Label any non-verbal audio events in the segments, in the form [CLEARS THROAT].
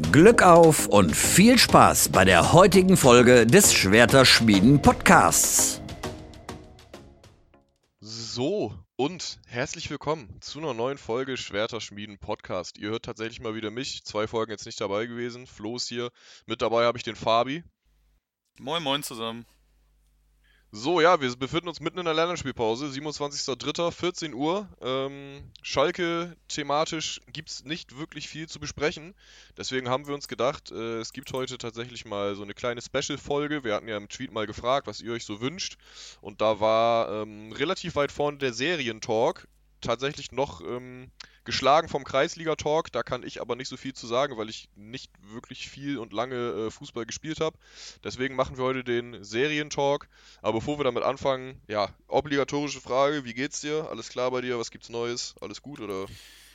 Glück auf und viel Spaß bei der heutigen Folge des Schwerter-Schmieden Podcasts. So, und herzlich willkommen zu einer neuen Folge Schwerter Schmieden Podcast. Ihr hört tatsächlich mal wieder mich. Zwei Folgen jetzt nicht dabei gewesen. Flo ist hier. Mit dabei habe ich den Fabi. Moin, moin zusammen. So, ja, wir befinden uns mitten in der Länderspielpause, 27.03., Uhr. Ähm, Schalke thematisch gibt es nicht wirklich viel zu besprechen. Deswegen haben wir uns gedacht, äh, es gibt heute tatsächlich mal so eine kleine Special-Folge. Wir hatten ja im Tweet mal gefragt, was ihr euch so wünscht. Und da war ähm, relativ weit vorne der Serientalk tatsächlich noch ähm, geschlagen vom Kreisliga-Talk. Da kann ich aber nicht so viel zu sagen, weil ich nicht wirklich viel und lange äh, Fußball gespielt habe. Deswegen machen wir heute den Serientalk. Aber bevor wir damit anfangen, ja, obligatorische Frage: Wie geht's dir? Alles klar bei dir? Was gibt's Neues? Alles gut oder?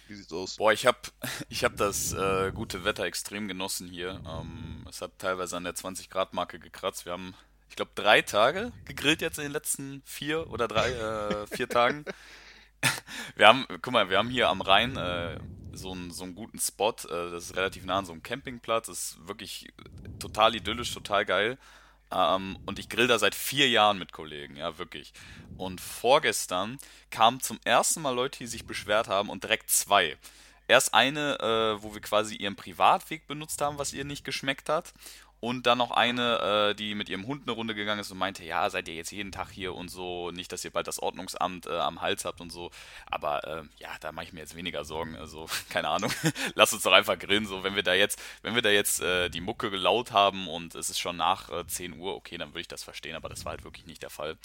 Wie sieht's aus? Boah, ich habe [LAUGHS] ich hab das äh, gute Wetter extrem genossen hier. Ähm, es hat teilweise an der 20-Grad-Marke gekratzt. Wir haben, ich glaube, drei Tage gegrillt jetzt in den letzten vier oder drei, äh, vier [LAUGHS] Tagen. Wir haben, guck mal, wir haben hier am Rhein äh, so, einen, so einen guten Spot. Äh, das ist relativ nah an so einem Campingplatz. Das ist wirklich total idyllisch, total geil. Ähm, und ich grill da seit vier Jahren mit Kollegen, ja, wirklich. Und vorgestern kamen zum ersten Mal Leute, die sich beschwert haben und direkt zwei. Erst eine, äh, wo wir quasi ihren Privatweg benutzt haben, was ihr nicht geschmeckt hat. Und dann noch eine, äh, die mit ihrem Hund eine Runde gegangen ist und meinte, ja, seid ihr jetzt jeden Tag hier und so, nicht, dass ihr bald das Ordnungsamt äh, am Hals habt und so. Aber äh, ja, da mache ich mir jetzt weniger Sorgen. Also, [LAUGHS] keine Ahnung. [LAUGHS] Lass uns doch einfach grillen. So, wenn wir da jetzt, wenn wir da jetzt äh, die Mucke laut haben und es ist schon nach äh, 10 Uhr, okay, dann würde ich das verstehen, aber das war halt wirklich nicht der Fall.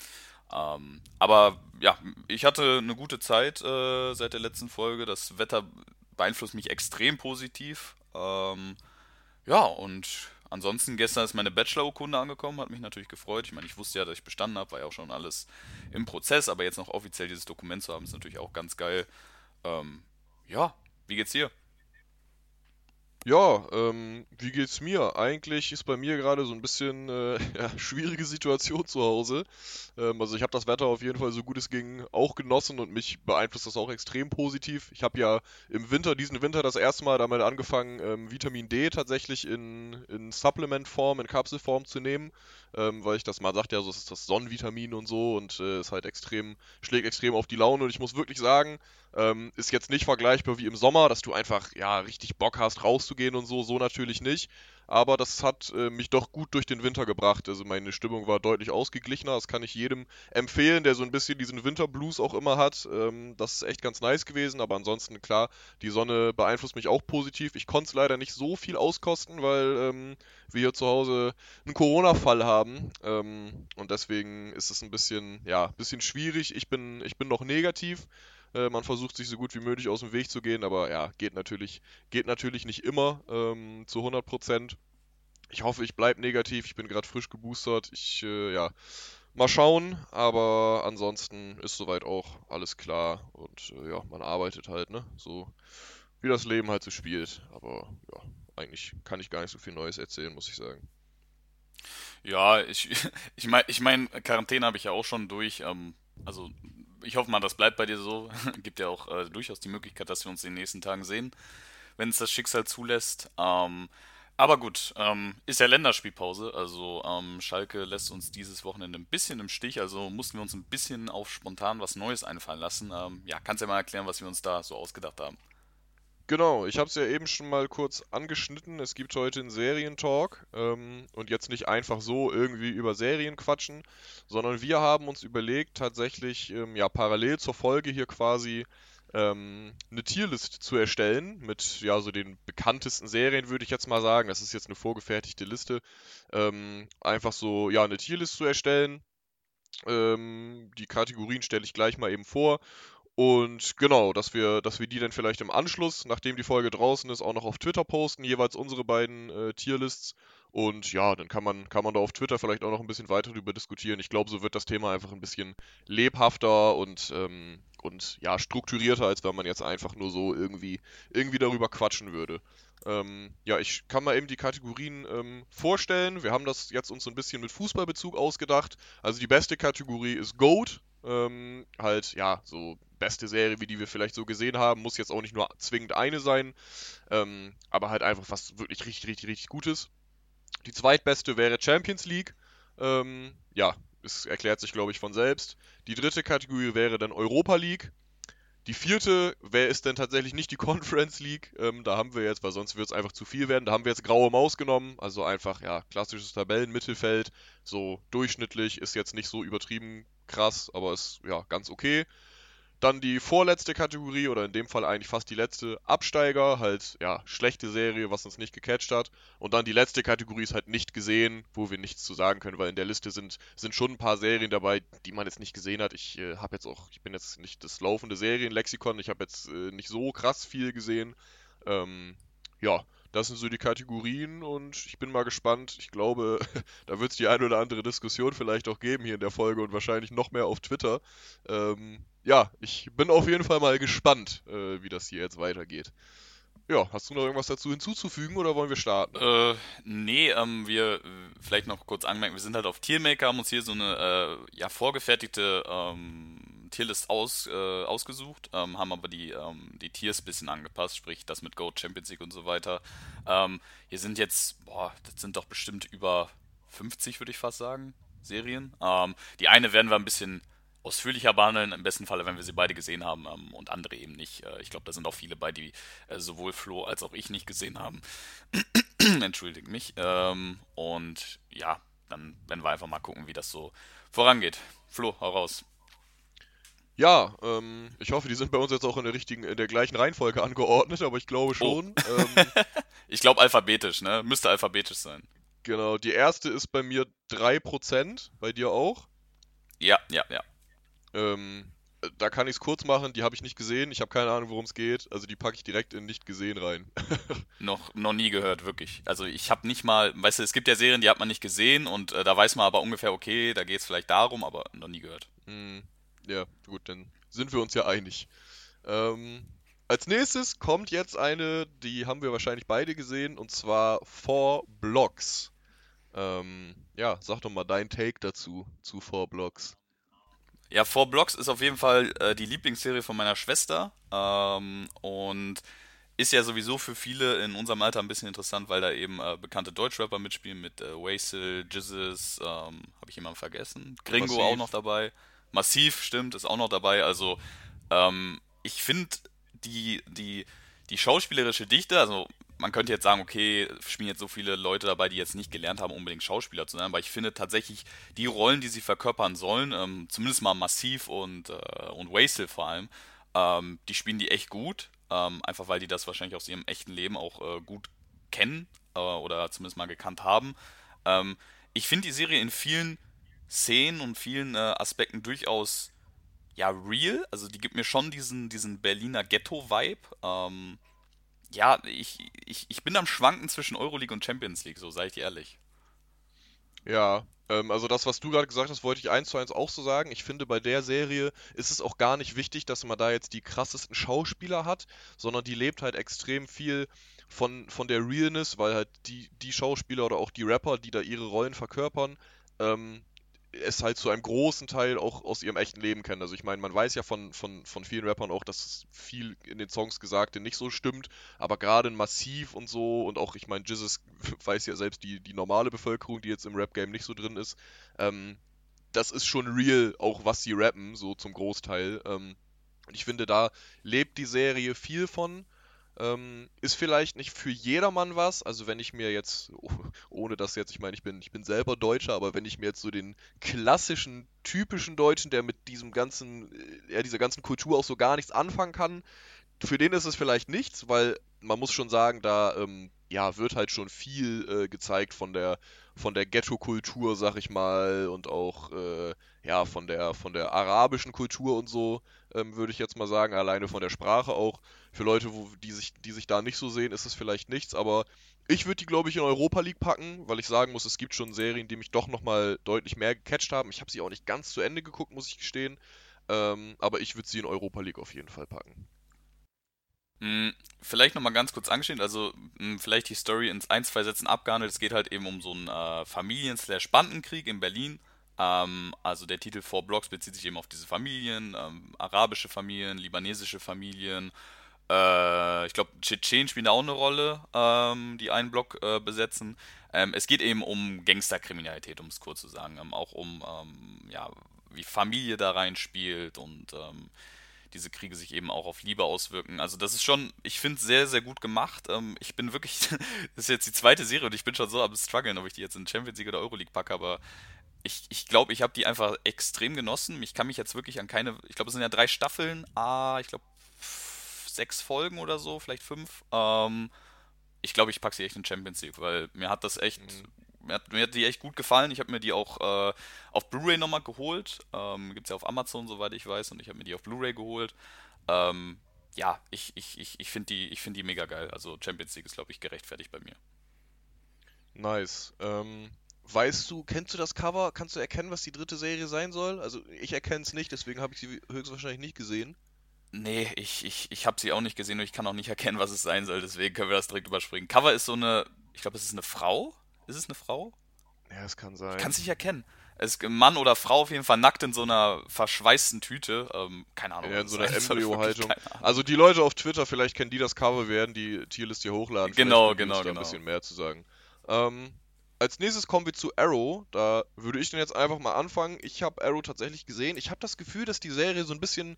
Ähm, aber ja, ich hatte eine gute Zeit äh, seit der letzten Folge. Das Wetter beeinflusst mich extrem positiv. Ähm, ja, und Ansonsten, gestern ist meine Bachelor-Urkunde angekommen, hat mich natürlich gefreut. Ich meine, ich wusste ja, dass ich bestanden habe, war ja auch schon alles im Prozess, aber jetzt noch offiziell dieses Dokument zu haben, ist natürlich auch ganz geil. Ähm, ja, wie geht's dir? Ja, ähm, wie geht's mir? Eigentlich ist bei mir gerade so ein bisschen äh, [LAUGHS] ja, schwierige Situation zu Hause. Ähm, also ich habe das Wetter auf jeden Fall so gut es ging auch genossen und mich beeinflusst das auch extrem positiv. Ich habe ja im Winter, diesen Winter das erste Mal damit angefangen, ähm, Vitamin D tatsächlich in, in Supplement-Form, in Kapselform zu nehmen, ähm, weil ich das mal sagt ja, so ist das Sonnenvitamin und so und äh, ist halt extrem, schlägt extrem auf die Laune und ich muss wirklich sagen, ähm, ist jetzt nicht vergleichbar wie im Sommer, dass du einfach ja richtig Bock hast, rauszugehen und so, so natürlich nicht. Aber das hat äh, mich doch gut durch den Winter gebracht. Also meine Stimmung war deutlich ausgeglichener. Das kann ich jedem empfehlen, der so ein bisschen diesen Winterblues auch immer hat. Ähm, das ist echt ganz nice gewesen. Aber ansonsten, klar, die Sonne beeinflusst mich auch positiv. Ich konnte es leider nicht so viel auskosten, weil ähm, wir hier zu Hause einen Corona-Fall haben. Ähm, und deswegen ist es ein bisschen, ja, bisschen schwierig. Ich bin, ich bin noch negativ. Äh, man versucht sich so gut wie möglich aus dem Weg zu gehen, aber ja, geht natürlich, geht natürlich nicht immer ähm, zu 100 Prozent. Ich hoffe, ich bleibe negativ. Ich bin gerade frisch geboostert. Ich, äh, ja, mal schauen. Aber ansonsten ist soweit auch alles klar. Und äh, ja, man arbeitet halt, ne? So wie das Leben halt so spielt. Aber ja, eigentlich kann ich gar nicht so viel Neues erzählen, muss ich sagen. Ja, ich, [LAUGHS] ich meine, ich mein, Quarantäne habe ich ja auch schon durch. Ähm, also ich hoffe mal, das bleibt bei dir so. [LAUGHS] Gibt ja auch äh, durchaus die Möglichkeit, dass wir uns in den nächsten Tagen sehen, wenn es das Schicksal zulässt. Ähm, aber gut, ähm, ist ja Länderspielpause, also ähm, Schalke lässt uns dieses Wochenende ein bisschen im Stich, also mussten wir uns ein bisschen auf spontan was Neues einfallen lassen. Ähm, ja, kannst du ja mal erklären, was wir uns da so ausgedacht haben? Genau, ich habe es ja eben schon mal kurz angeschnitten. Es gibt heute einen Serientalk ähm, und jetzt nicht einfach so irgendwie über Serien quatschen, sondern wir haben uns überlegt, tatsächlich ähm, ja parallel zur Folge hier quasi ähm, eine Tierlist zu erstellen mit ja so den bekanntesten Serien, würde ich jetzt mal sagen. Das ist jetzt eine vorgefertigte Liste. Ähm, einfach so ja eine Tierlist zu erstellen. Ähm, die Kategorien stelle ich gleich mal eben vor und genau, dass wir, dass wir die dann vielleicht im Anschluss, nachdem die Folge draußen ist, auch noch auf Twitter posten, jeweils unsere beiden äh, Tierlists. Und ja, dann kann man, kann man da auf Twitter vielleicht auch noch ein bisschen weiter darüber diskutieren. Ich glaube, so wird das Thema einfach ein bisschen lebhafter und, ähm, und ja, strukturierter, als wenn man jetzt einfach nur so irgendwie, irgendwie darüber quatschen würde. Ähm, ja, ich kann mal eben die Kategorien ähm, vorstellen. Wir haben das jetzt uns so ein bisschen mit Fußballbezug ausgedacht. Also die beste Kategorie ist Goat, Ähm, halt, ja, so beste Serie, wie die wir vielleicht so gesehen haben. Muss jetzt auch nicht nur zwingend eine sein, ähm, aber halt einfach was wirklich richtig, richtig, richtig Gutes. Die zweitbeste wäre Champions League. Ähm, ja, es erklärt sich, glaube ich, von selbst. Die dritte Kategorie wäre dann Europa League. Die vierte wäre es denn tatsächlich nicht die [LAUGHS] Conference League. Ähm, da haben wir jetzt, weil sonst wird es einfach zu viel werden. Da haben wir jetzt graue Maus genommen. Also einfach, ja, klassisches Tabellenmittelfeld. So durchschnittlich ist jetzt nicht so übertrieben krass, aber ist ja ganz okay. Dann die vorletzte Kategorie, oder in dem Fall eigentlich fast die letzte, Absteiger, halt, ja, schlechte Serie, was uns nicht gecatcht hat. Und dann die letzte Kategorie ist halt nicht gesehen, wo wir nichts zu sagen können, weil in der Liste sind, sind schon ein paar Serien dabei, die man jetzt nicht gesehen hat. Ich äh, habe jetzt auch, ich bin jetzt nicht das laufende Serienlexikon, ich habe jetzt äh, nicht so krass viel gesehen. Ähm, ja, das sind so die Kategorien und ich bin mal gespannt. Ich glaube, [LAUGHS] da wird es die ein oder andere Diskussion vielleicht auch geben hier in der Folge und wahrscheinlich noch mehr auf Twitter. Ähm, ja, ich bin auf jeden Fall mal gespannt, äh, wie das hier jetzt weitergeht. Ja, hast du noch irgendwas dazu hinzuzufügen oder wollen wir starten? Äh, nee, ähm, wir vielleicht noch kurz anmerken, wir sind halt auf Tiermaker, haben uns hier so eine äh, ja vorgefertigte ähm, Tierlist aus, äh, ausgesucht, ähm, haben aber die, ähm, die Tiers ein bisschen angepasst, sprich das mit Goat Champions League und so weiter. Ähm, hier sind jetzt, boah, das sind doch bestimmt über 50, würde ich fast sagen, Serien. Ähm, die eine werden wir ein bisschen ausführlicher behandeln, im besten Falle, wenn wir sie beide gesehen haben ähm, und andere eben nicht. Äh, ich glaube, da sind auch viele bei, die äh, sowohl Flo als auch ich nicht gesehen haben. [CLEARS THROAT] Entschuldigt mich. Ähm, und ja, dann werden wir einfach mal gucken, wie das so vorangeht. Flo, hau raus. Ja, ähm, ich hoffe, die sind bei uns jetzt auch in der richtigen, in der gleichen Reihenfolge angeordnet, aber ich glaube schon. Oh. [LAUGHS] Ähm, ich glaube alphabetisch, ne? Müsste alphabetisch sein. Genau, die erste ist bei mir 3%, bei dir auch? Ja, ja, ja. Ähm, da kann ich es kurz machen, die habe ich nicht gesehen, ich habe keine Ahnung, worum es geht, also die packe ich direkt in nicht gesehen rein. [LAUGHS] noch, noch nie gehört, wirklich. Also ich habe nicht mal, weißt du, es gibt ja Serien, die hat man nicht gesehen und äh, da weiß man aber ungefähr, okay, da geht es vielleicht darum, aber noch nie gehört. Hm. Ja, gut, dann sind wir uns ja einig. Ähm, als nächstes kommt jetzt eine, die haben wir wahrscheinlich beide gesehen, und zwar Four Blocks. Ähm, ja, sag doch mal dein Take dazu, zu Four Blocks. Ja, Four Blocks ist auf jeden Fall äh, die Lieblingsserie von meiner Schwester ähm, und ist ja sowieso für viele in unserem Alter ein bisschen interessant, weil da eben äh, bekannte Deutschrapper mitspielen mit äh, Waisel, Jizzes, ähm, habe ich jemanden vergessen, Gringo Massiv. auch noch dabei. Massiv, stimmt, ist auch noch dabei. Also, ähm, ich finde die, die, die schauspielerische Dichte, also man könnte jetzt sagen, okay, spielen jetzt so viele Leute dabei, die jetzt nicht gelernt haben, unbedingt Schauspieler zu sein, aber ich finde tatsächlich die Rollen, die sie verkörpern sollen, ähm, zumindest mal Massiv und, äh, und Wastel vor allem, ähm, die spielen die echt gut, ähm, einfach weil die das wahrscheinlich aus ihrem echten Leben auch äh, gut kennen äh, oder zumindest mal gekannt haben. Ähm, ich finde die Serie in vielen Szenen und vielen äh, Aspekten durchaus ja real. Also die gibt mir schon diesen, diesen Berliner Ghetto-Vibe. Ähm, ja, ich, ich, ich bin am Schwanken zwischen Euroleague und Champions League, so sei ich ehrlich. Ja, ähm, also das, was du gerade gesagt hast, wollte ich eins zu eins auch so sagen. Ich finde, bei der Serie ist es auch gar nicht wichtig, dass man da jetzt die krassesten Schauspieler hat, sondern die lebt halt extrem viel von, von der Realness, weil halt die, die Schauspieler oder auch die Rapper, die da ihre Rollen verkörpern, ähm, es halt zu einem großen Teil auch aus ihrem echten Leben kennen. Also ich meine, man weiß ja von, von, von vielen Rappern auch, dass viel in den Songs Gesagte nicht so stimmt, aber gerade in Massiv und so und auch, ich meine, Jizzes [LAUGHS] weiß ja selbst die, die normale Bevölkerung, die jetzt im Rap-Game nicht so drin ist, ähm, das ist schon real, auch was sie rappen, so zum Großteil. Ähm, und ich finde, da lebt die Serie viel von. Ähm, ist vielleicht nicht für jedermann was. Also wenn ich mir jetzt, ohne das jetzt, ich meine, ich bin, ich bin selber Deutscher, aber wenn ich mir jetzt so den klassischen, typischen Deutschen, der mit diesem ganzen, äh, ja, dieser ganzen Kultur auch so gar nichts anfangen kann, für den ist es vielleicht nichts, weil man muss schon sagen, da ähm, ja, wird halt schon viel äh, gezeigt von der von der Ghetto-Kultur, sag ich mal, und auch äh, ja von der von der arabischen Kultur und so, ähm, würde ich jetzt mal sagen, alleine von der Sprache auch. Für Leute, wo, die sich die sich da nicht so sehen, ist es vielleicht nichts, aber ich würde die, glaube ich, in Europa League packen, weil ich sagen muss, es gibt schon Serien, die mich doch nochmal deutlich mehr gecatcht haben. Ich habe sie auch nicht ganz zu Ende geguckt, muss ich gestehen. Ähm, aber ich würde sie in Europa League auf jeden Fall packen. Hm, vielleicht nochmal ganz kurz angeschnitten, also hm, vielleicht die Story in ein, zwei Sätzen abgehandelt. Es geht halt eben um so einen äh, Familien-Bandenkrieg in Berlin. Ähm, also der Titel Four Blocks bezieht sich eben auf diese Familien, ähm, arabische Familien, libanesische Familien. Äh, ich glaube, Tschetschen spielen auch eine Rolle, ähm, die einen Block äh, besetzen. Ähm, es geht eben um Gangsterkriminalität, um es kurz zu sagen. Ähm, auch um, ähm, ja, wie Familie da reinspielt und diese Kriege sich eben auch auf Liebe auswirken. Also das ist schon, ich finde es sehr, sehr gut gemacht. Ähm, ich bin wirklich, [LAUGHS] das ist jetzt die zweite Serie und ich bin schon so am struggeln, ob ich die jetzt in Champions League oder Euroleague packe, aber ich glaube, ich, glaub, ich habe die einfach extrem genossen. Ich kann mich jetzt wirklich an keine, ich glaube, es sind ja drei Staffeln, ah, ich glaube, sechs Folgen oder so, vielleicht fünf. Ähm, ich glaube, ich packe sie echt in Champions League, weil mir hat das echt mhm mir hat, mir hat die echt gut gefallen. Ich habe mir die auch äh, auf Blu-ray nochmal geholt. Ähm, Gibt es ja auf Amazon, soweit ich weiß, und ich habe mir die auf Blu-ray geholt. Ähm, ja, ich, ich, ich, ich finde die, find die mega geil. Also Champions League ist, glaube ich, gerechtfertigt bei mir. Nice. Ähm, weißt du, kennst du das Cover? Kannst du erkennen, was die dritte Serie sein soll? Also ich erkenne es nicht, deswegen habe ich sie höchstwahrscheinlich nicht gesehen. Nee, ich, ich, ich habe sie auch nicht gesehen und ich kann auch nicht [LAUGHS] erkennen, was es sein soll, deswegen können wir das direkt überspringen. Cover ist so eine, ich glaube, es ist eine Frau, ist es eine Frau? Ja, es kann sein. Kann es nicht erkennen. Es ist Mann oder Frau auf jeden Fall nackt in so einer verschweißten Tüte. Ähm, keine Ahnung. Ja, in so einer Embryo-Haltung. Also die Leute auf Twitter, vielleicht kennen die das Cover, werden die Tierlist hier hochladen. Genau, genau, genau. ein bisschen mehr zu sagen. Ähm, als nächstes kommen wir zu Arrow. Da würde ich dann jetzt einfach mal anfangen. Ich habe Arrow tatsächlich gesehen. Ich habe das Gefühl, dass die Serie so ein bisschen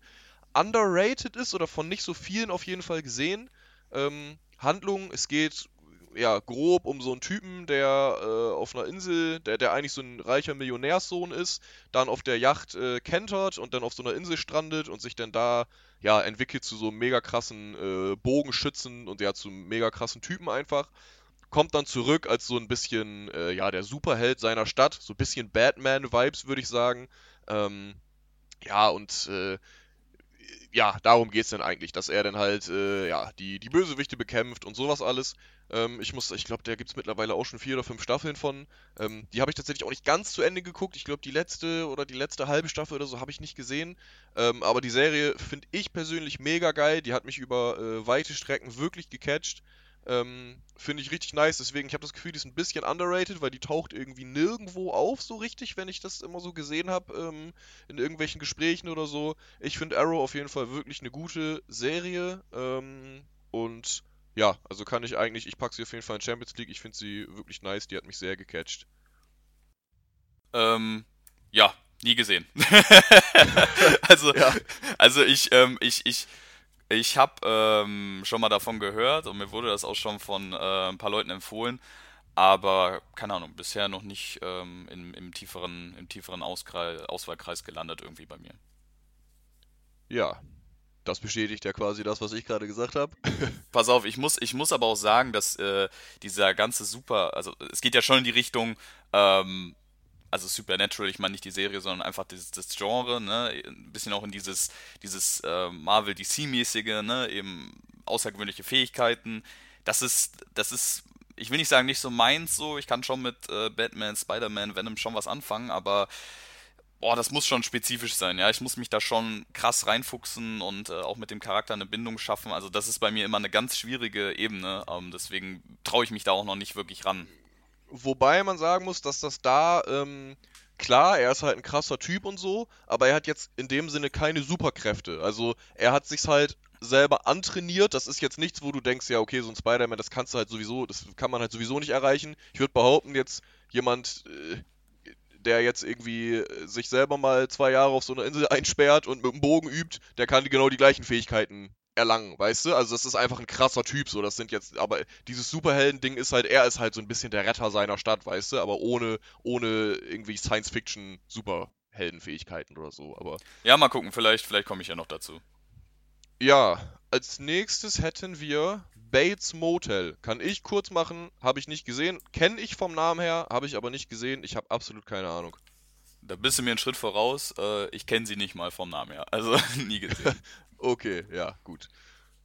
underrated ist oder von nicht so vielen auf jeden Fall gesehen. Ähm, Handlung, es geht ja, grob um so einen Typen, der äh, auf einer Insel, der, der eigentlich so ein reicher Millionärssohn ist, dann auf der Yacht äh, kentert und dann auf so einer Insel strandet und sich dann da, ja, entwickelt zu so einem mega krassen äh, Bogenschützen und ja, zu einem mega krassen Typen einfach. Kommt dann zurück als so ein bisschen, äh, ja, der Superheld seiner Stadt, so ein bisschen Batman-Vibes, würde ich sagen. Ähm, ja, und äh, ja, darum geht es dann eigentlich, dass er dann halt, äh, ja, die, die Bösewichte bekämpft und sowas alles. Ähm, ich muss, ich glaube, da gibt es mittlerweile auch schon vier oder fünf Staffeln von. Ähm, die habe ich tatsächlich auch nicht ganz zu Ende geguckt. Ich glaube, die letzte oder die letzte halbe Staffel oder so habe ich nicht gesehen. Ähm, aber die Serie finde ich persönlich mega geil. Die hat mich über äh, weite Strecken wirklich gecatcht. Ähm, Finde ich richtig nice, deswegen, ich habe das Gefühl, die ist ein bisschen underrated, weil die taucht irgendwie nirgendwo auf so richtig, wenn ich das immer so gesehen habe, ähm, in irgendwelchen Gesprächen oder so. Ich finde Arrow auf jeden Fall wirklich eine gute Serie ähm, und ja, also kann ich eigentlich, ich packe sie auf jeden Fall in Champions League, ich finde sie wirklich nice, die hat mich sehr gecatcht. Ähm, ja, nie gesehen. [LAUGHS] [LAUGHS] also, ja. also ich, ähm, ich, ich, ich habe ähm, schon mal davon gehört und mir wurde das auch schon von äh, ein paar Leuten empfohlen, aber keine Ahnung, bisher noch nicht ähm, im, im, tieferen, im tieferen Auskreis, Auswahlkreis gelandet irgendwie bei mir. Ja, das bestätigt ja quasi das, was ich gerade gesagt habe. [LAUGHS] Pass auf, ich muss, ich muss aber auch sagen, dass äh, dieser ganze Super, also es geht ja schon in die Richtung, ähm, also Supernatural, ich meine nicht die Serie, sondern einfach das, das Genre, ne, ein bisschen auch in dieses, dieses äh, Marvel DC-mäßige, ne, eben außergewöhnliche Fähigkeiten. Das ist, das ist, ich will nicht sagen, nicht so meins so, ich kann schon mit äh, Batman, Spider-Man, Venom schon was anfangen, aber boah, das muss schon spezifisch sein, ja. Ich muss mich da schon krass reinfuchsen und äh, auch mit dem Charakter eine Bindung schaffen. Also das ist bei mir immer eine ganz schwierige Ebene. Ähm, deswegen traue ich mich da auch noch nicht wirklich ran. Wobei man sagen muss, dass das da, ähm, klar, er ist halt ein krasser Typ und so, aber er hat jetzt in dem Sinne keine Superkräfte. Also er hat sich halt selber antrainiert. Das ist jetzt nichts, wo du denkst, ja, okay, so ein Spider-Man, das kannst du halt sowieso, das kann man halt sowieso nicht erreichen. Ich würde behaupten, jetzt jemand, äh, der jetzt irgendwie sich selber mal zwei Jahre auf so einer Insel einsperrt und mit dem Bogen übt, der kann genau die gleichen Fähigkeiten erlangen, weißt du? Also das ist einfach ein krasser Typ, so das sind jetzt, aber dieses Superhelden-Ding ist halt, er ist halt so ein bisschen der Retter seiner Stadt, weißt du? Aber ohne, ohne irgendwie Science-Fiction-Superheldenfähigkeiten oder so, aber... Ja, mal gucken, vielleicht, vielleicht komme ich ja noch dazu. Ja, als nächstes hätten wir Bates Motel. Kann ich kurz machen, habe ich nicht gesehen. Kenne ich vom Namen her, habe ich aber nicht gesehen. Ich habe absolut keine Ahnung. Da bist du mir einen Schritt voraus. Äh, ich kenne sie nicht mal vom Namen her. Also [LAUGHS] nie gesehen. [LAUGHS] Okay, ja, gut.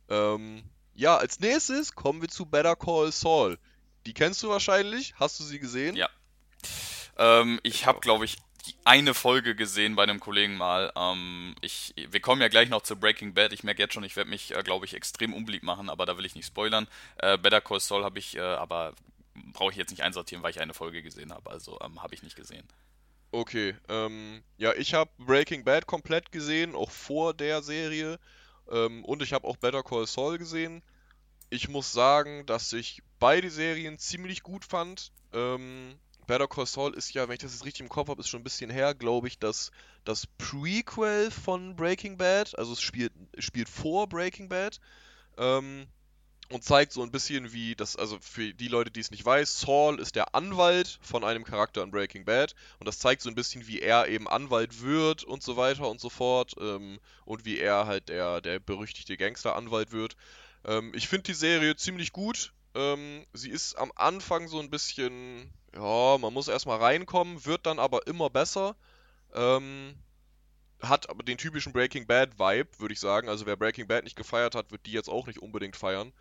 Ähm, ja, als nächstes kommen wir zu Better Call Saul. Die kennst du wahrscheinlich. Hast du sie gesehen? Ja. Ähm, ich habe, glaube ich, eine Folge gesehen bei einem Kollegen mal. Ähm, ich, wir kommen ja gleich noch zu Breaking Bad. Ich merke jetzt schon, ich werde mich, äh, glaube ich, extrem unbeliebt machen, aber da will ich nicht spoilern. Äh, Better Call Saul habe ich, äh, aber brauche ich jetzt nicht einsortieren, weil ich eine Folge gesehen habe. Also ähm, habe ich nicht gesehen. Okay, ähm, ja, ich habe Breaking Bad komplett gesehen, auch vor der Serie. Ähm, und ich habe auch Better Call Saul gesehen. Ich muss sagen, dass ich beide Serien ziemlich gut fand. Ähm, Better Call Saul ist ja, wenn ich das jetzt richtig im Kopf habe, ist schon ein bisschen her, glaube ich, das, das Prequel von Breaking Bad. Also es spielt, spielt vor Breaking Bad. Ähm, und zeigt so ein bisschen wie das, also für die Leute, die es nicht weiß, Saul ist der Anwalt von einem Charakter in Breaking Bad und das zeigt so ein bisschen, wie er eben Anwalt wird und so weiter und so fort ähm, und wie er halt der, der berüchtigte Gangster-Anwalt wird. Ähm, ich finde die Serie ziemlich gut. Ähm, sie ist am Anfang so ein bisschen, ja, man muss erstmal reinkommen, wird dann aber immer besser. Ähm, hat aber den typischen Breaking Bad Vibe, würde ich sagen. Also wer Breaking Bad nicht gefeiert hat, wird die jetzt auch nicht unbedingt feiern.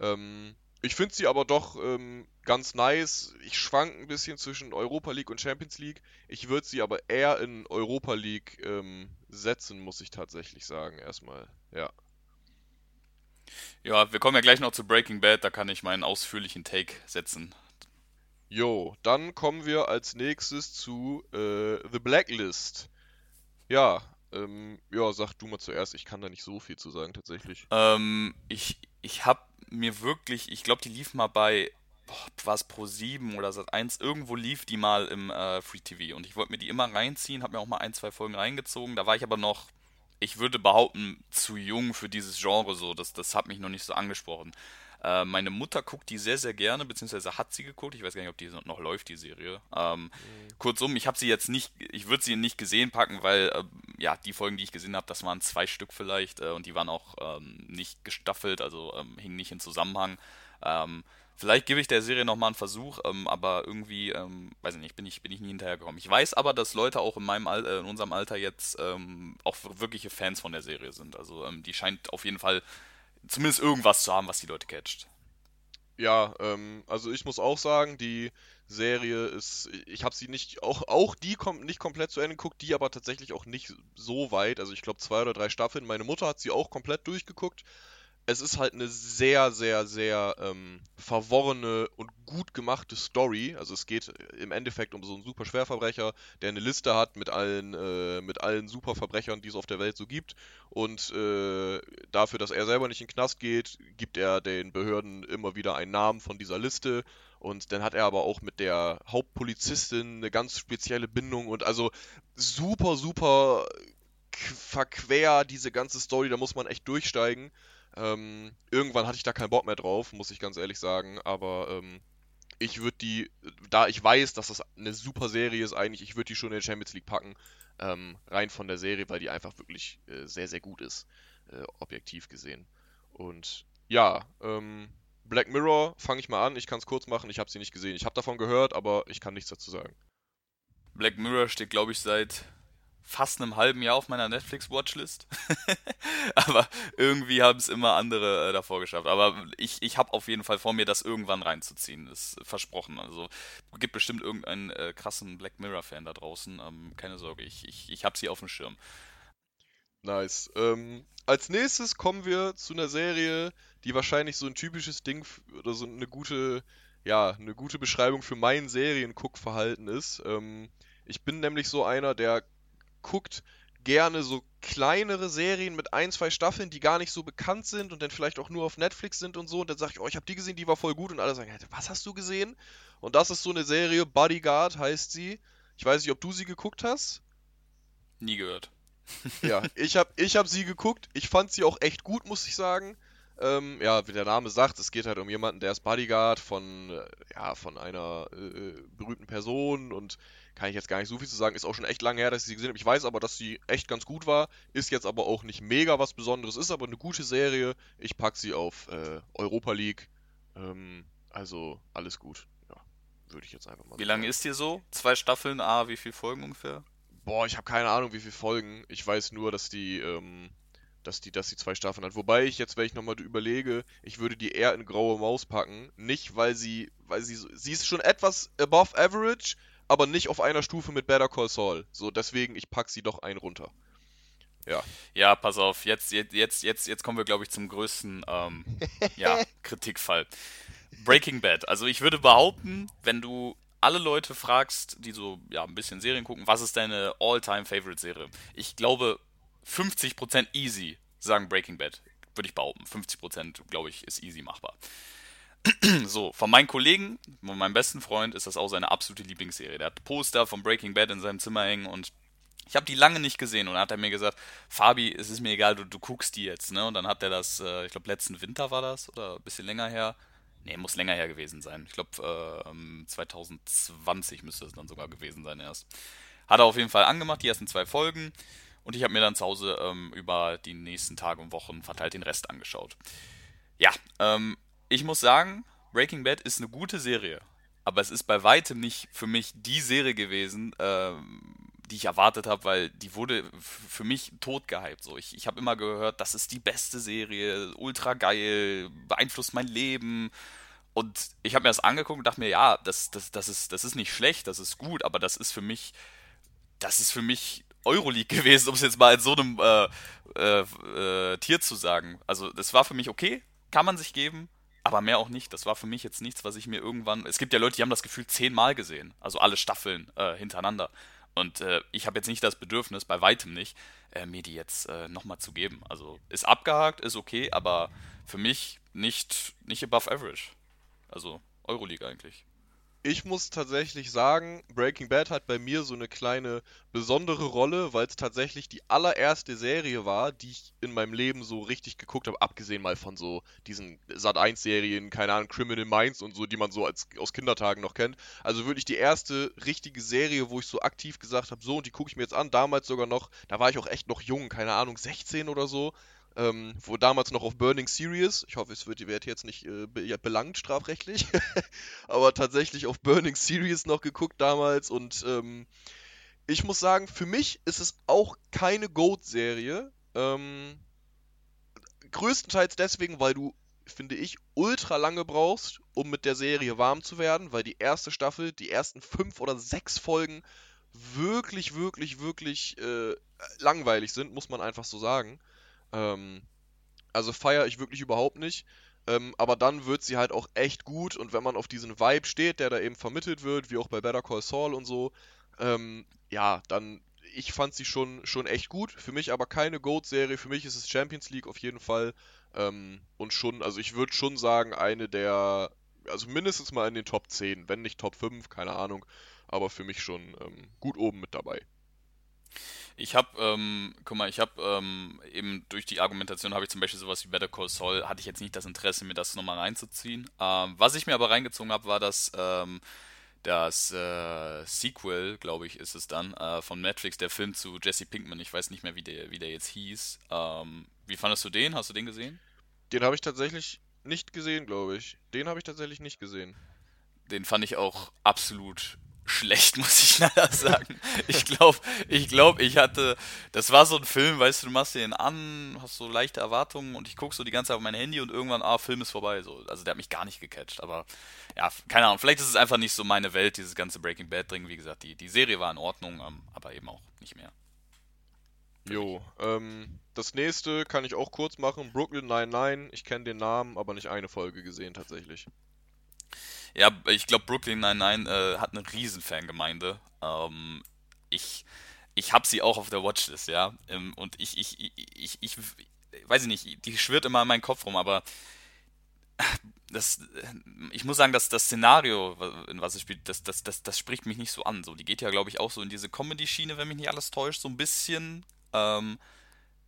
Ähm, ich finde sie aber doch ähm, ganz nice. Ich schwank ein bisschen zwischen Europa League und Champions League. Ich würde sie aber eher in Europa League ähm, setzen, muss ich tatsächlich sagen, erstmal. Ja. Ja, wir kommen ja gleich noch zu Breaking Bad, da kann ich meinen ausführlichen Take setzen. Jo, dann kommen wir als nächstes zu äh, The Blacklist. Ja, ähm, ja, sag du mal zuerst, ich kann da nicht so viel zu sagen tatsächlich. Ähm, ich ich habe mir wirklich, ich glaube, die lief mal bei, war es Pro 7 oder Sat 1, irgendwo lief die mal im äh, Free TV und ich wollte mir die immer reinziehen, habe mir auch mal ein, zwei Folgen reingezogen. Da war ich aber noch, ich würde behaupten, zu jung für dieses Genre so. Das, das hat mich noch nicht so angesprochen. Äh, meine Mutter guckt die sehr, sehr gerne, beziehungsweise hat sie geguckt. Ich weiß gar nicht, ob die noch läuft, die Serie. Ähm, mhm. Kurzum, ich habe sie jetzt nicht, ich würde sie nicht gesehen packen, weil äh, ja, die Folgen, die ich gesehen habe, das waren zwei Stück vielleicht äh, und die waren auch ähm, nicht gestaffelt, also ähm, hingen nicht in Zusammenhang. Ähm, vielleicht gebe ich der Serie nochmal einen Versuch, ähm, aber irgendwie, ähm, weiß ich nicht, bin ich, bin ich nie hinterhergekommen. Ich weiß aber, dass Leute auch in meinem Al äh, in unserem Alter jetzt ähm, auch wirkliche Fans von der Serie sind. Also ähm, die scheint auf jeden Fall zumindest irgendwas zu haben, was die Leute catcht. Ja, ähm, also ich muss auch sagen, die Serie ist, ich habe sie nicht, auch, auch die kommt nicht komplett zu Ende geguckt, die aber tatsächlich auch nicht so weit. Also ich glaube zwei oder drei Staffeln. Meine Mutter hat sie auch komplett durchgeguckt es ist halt eine sehr, sehr, sehr ähm, verworrene und gut gemachte Story. Also es geht im Endeffekt um so einen super Schwerverbrecher, der eine Liste hat mit allen, äh, mit allen Superverbrechern, die es auf der Welt so gibt. Und äh, dafür, dass er selber nicht in den Knast geht, gibt er den Behörden immer wieder einen Namen von dieser Liste. Und dann hat er aber auch mit der Hauptpolizistin eine ganz spezielle Bindung und also super, super verquer diese ganze Story, da muss man echt durchsteigen. Ähm, irgendwann hatte ich da keinen Bock mehr drauf, muss ich ganz ehrlich sagen, aber ähm, ich würde die, da ich weiß, dass das eine super Serie ist eigentlich, ich würde die schon in der Champions League packen, ähm, rein von der Serie, weil die einfach wirklich äh, sehr, sehr gut ist, äh, objektiv gesehen. Und ja, ähm, Black Mirror fange ich mal an, ich kann es kurz machen, ich habe sie nicht gesehen. Ich habe davon gehört, aber ich kann nichts dazu sagen. Black Mirror steht, glaube ich, seit fast einem halben Jahr auf meiner Netflix-Watchlist. [LAUGHS] aber irgendwie haben es immer andere äh, davor geschafft. Aber ich, ich habe auf jeden Fall vor mir, das irgendwann reinzuziehen. Das ist versprochen. Also gibt bestimmt irgendeinen äh, krassen Black Mirror-Fan da draußen. Ähm, keine Sorge, ich, ich, ich habe sie auf dem Schirm. Nice. Ähm, als nächstes kommen wir zu einer Serie, die wahrscheinlich so ein typisches Ding oder so eine gute, ja, eine gute Beschreibung für mein Serienguckverhalten ist. Ähm, ich bin nämlich so einer, der guckt gerne so kleinere Serien mit ein, zwei Staffeln, die gar nicht so bekannt sind und dann vielleicht auch nur auf Netflix sind und so. Und dann sage ich, oh, ich habe die gesehen, die war voll gut. Und alle sagen, was hast du gesehen? Und das ist so eine Serie, Bodyguard heißt sie. Ich weiß nicht, ob du sie geguckt hast. Nie gehört. [LAUGHS] ja, ich habe ich hab sie geguckt. Ich fand sie auch echt gut, muss ich sagen. Ähm, ja, wie der Name sagt, es geht halt um jemanden, der ist Bodyguard von, äh, ja, von einer äh, äh, berühmten Person und kann ich jetzt gar nicht so viel zu sagen. Ist auch schon echt lange her, dass ich sie gesehen habe. Ich weiß aber, dass sie echt ganz gut war. Ist jetzt aber auch nicht mega was Besonderes. Ist aber eine gute Serie. Ich packe sie auf äh, Europa League. Ähm, also alles gut. Ja, würde ich jetzt einfach mal Wie lange ist dir so? Zwei Staffeln, A, wie viele Folgen ungefähr? Boah, ich habe keine Ahnung, wie viele Folgen. Ich weiß nur, dass die, ähm, dass die, dass die zwei Staffeln hat. Wobei ich jetzt, wenn ich nochmal überlege, ich würde die eher in graue Maus packen. Nicht, weil sie, weil sie, sie ist schon etwas above average, aber nicht auf einer Stufe mit Better Call Saul. So, deswegen, ich pack sie doch ein runter. Ja. Ja, pass auf, jetzt, jetzt, jetzt, jetzt kommen wir, glaube ich, zum größten ähm, [LAUGHS] ja, Kritikfall. Breaking Bad. Also ich würde behaupten, wenn du alle Leute fragst, die so ja ein bisschen Serien gucken, was ist deine All-Time-Favorite-Serie? Ich glaube, 50% easy sagen Breaking Bad, würde ich behaupten. 50% glaube ich ist easy machbar. [CLEARS THROAT] so, von meinen Kollegen, von meinem besten Freund, ist das auch seine absolute Lieblingsserie. Der hat Poster von Breaking Bad in seinem Zimmer hängen und ich habe die lange nicht gesehen und dann hat er mir gesagt, Fabi, es ist mir egal, du, du guckst die jetzt, ne? Und dann hat er das, äh, ich glaube letzten Winter war das oder ein bisschen länger her. Ne, muss länger her gewesen sein. Ich glaube äh, 2020 müsste es dann sogar gewesen sein erst. Hat er auf jeden Fall angemacht, die ersten zwei Folgen. Und ich habe mir dann zu Hause ähm, über die nächsten Tage und Wochen verteilt den Rest angeschaut. Ja, ähm, ich muss sagen, Breaking Bad ist eine gute Serie. Aber es ist bei weitem nicht für mich die Serie gewesen, ähm, die ich erwartet habe, weil die wurde für mich tot gehypt. So, ich, ich habe immer gehört, das ist die beste Serie, ultra geil, beeinflusst mein Leben. Und ich habe mir das angeguckt und dachte mir, ja, das, das, das, ist, das ist nicht schlecht, das ist gut, aber das ist für mich, das ist für mich Euroleague [LAUGHS] gewesen, um es jetzt mal in so einem äh, äh, äh, Tier zu sagen. Also das war für mich okay, kann man sich geben, aber mehr auch nicht. Das war für mich jetzt nichts, was ich mir irgendwann. Es gibt ja Leute, die haben das Gefühl zehnmal gesehen, also alle Staffeln äh, hintereinander. Und äh, ich habe jetzt nicht das Bedürfnis, bei weitem nicht, äh, mir die jetzt äh, nochmal zu geben. Also ist abgehakt, ist okay, aber für mich nicht, nicht above average. Also Euroleague eigentlich. Ich muss tatsächlich sagen, Breaking Bad hat bei mir so eine kleine besondere Rolle, weil es tatsächlich die allererste Serie war, die ich in meinem Leben so richtig geguckt habe, abgesehen mal von so diesen Sat1-Serien, keine Ahnung, Criminal Minds und so, die man so als aus Kindertagen noch kennt. Also wirklich die erste richtige Serie, wo ich so aktiv gesagt habe, so, und die gucke ich mir jetzt an, damals sogar noch, da war ich auch echt noch jung, keine Ahnung, 16 oder so ähm, wo damals noch auf Burning Series, ich hoffe, es wird, wird jetzt nicht äh, be ja, belangt strafrechtlich, [LAUGHS] aber tatsächlich auf Burning Series noch geguckt damals und ähm, ich muss sagen, für mich ist es auch keine Goat-Serie. Ähm, größtenteils deswegen, weil du, finde ich, ultra lange brauchst, um mit der Serie warm zu werden, weil die erste Staffel, die ersten fünf oder sechs Folgen wirklich, wirklich, wirklich äh, langweilig sind, muss man einfach so sagen. Ähm, also feiere ich wirklich überhaupt nicht. Ähm, aber dann wird sie halt auch echt gut und wenn man auf diesen Vibe steht, der da eben vermittelt wird, wie auch bei Better Call Saul und so, ähm, ja, dann, ich fand sie schon, schon echt gut. Für mich aber keine Goat-Serie, für mich ist es Champions League auf jeden Fall. Ähm, und schon, also ich würde schon sagen, eine der, also mindestens mal in den Top 10, wenn nicht Top 5, keine Ahnung, aber für mich schon ähm, gut oben mit dabei. Ich habe, ähm, guck mal, ich habe ähm, eben durch die Argumentation habe ich zum Beispiel sowas wie Better Call Saul, hatte ich jetzt nicht das Interesse, mir das nochmal reinzuziehen. Ähm, was ich mir aber reingezogen habe, war das, ähm, das äh, Sequel, glaube ich, ist es dann, äh, von Netflix, der Film zu Jesse Pinkman. Ich weiß nicht mehr, wie der, wie der jetzt hieß. Ähm, wie fandest du den? Hast du den gesehen? Den habe ich tatsächlich nicht gesehen, glaube ich. Den habe ich tatsächlich nicht gesehen. Den fand ich auch absolut schlecht, [LAUGHS] muss ich leider sagen. Ich glaube, ich glaube, ich hatte, das war so ein Film, weißt du, du machst den an, hast so leichte Erwartungen und ich gucke so die ganze Zeit auf mein Handy und irgendwann, ah, Film ist vorbei. So. Also der hat mich gar nicht gecatcht, aber ja, keine Ahnung, vielleicht ist es einfach nicht so meine Welt, dieses ganze Breaking Bad Ding. Wie gesagt, die, die Serie war in Ordnung, ähm, aber eben auch nicht mehr. Jo, ähm, das nächste kann ich auch kurz machen. Brooklyn 99, ich kenne den Namen, aber nicht eine Folge gesehen tatsächlich. Ja, ich glaube, Brooklyn 99 äh, hat eine riesen Fangemeinde. Ähm, ich ich habe sie auch auf der Watchlist, ja. Ähm, und ich, ich, ich, ich, ich, weiß ich nicht, die schwirrt immer in meinen Kopf rum, aber das, ich muss sagen, dass das Szenario, in was es spielt, das, das, das, das spricht mich nicht so an. So, die geht ja, glaube ich, auch so in diese Comedy-Schiene, wenn mich nicht alles täuscht, so ein bisschen. Ähm,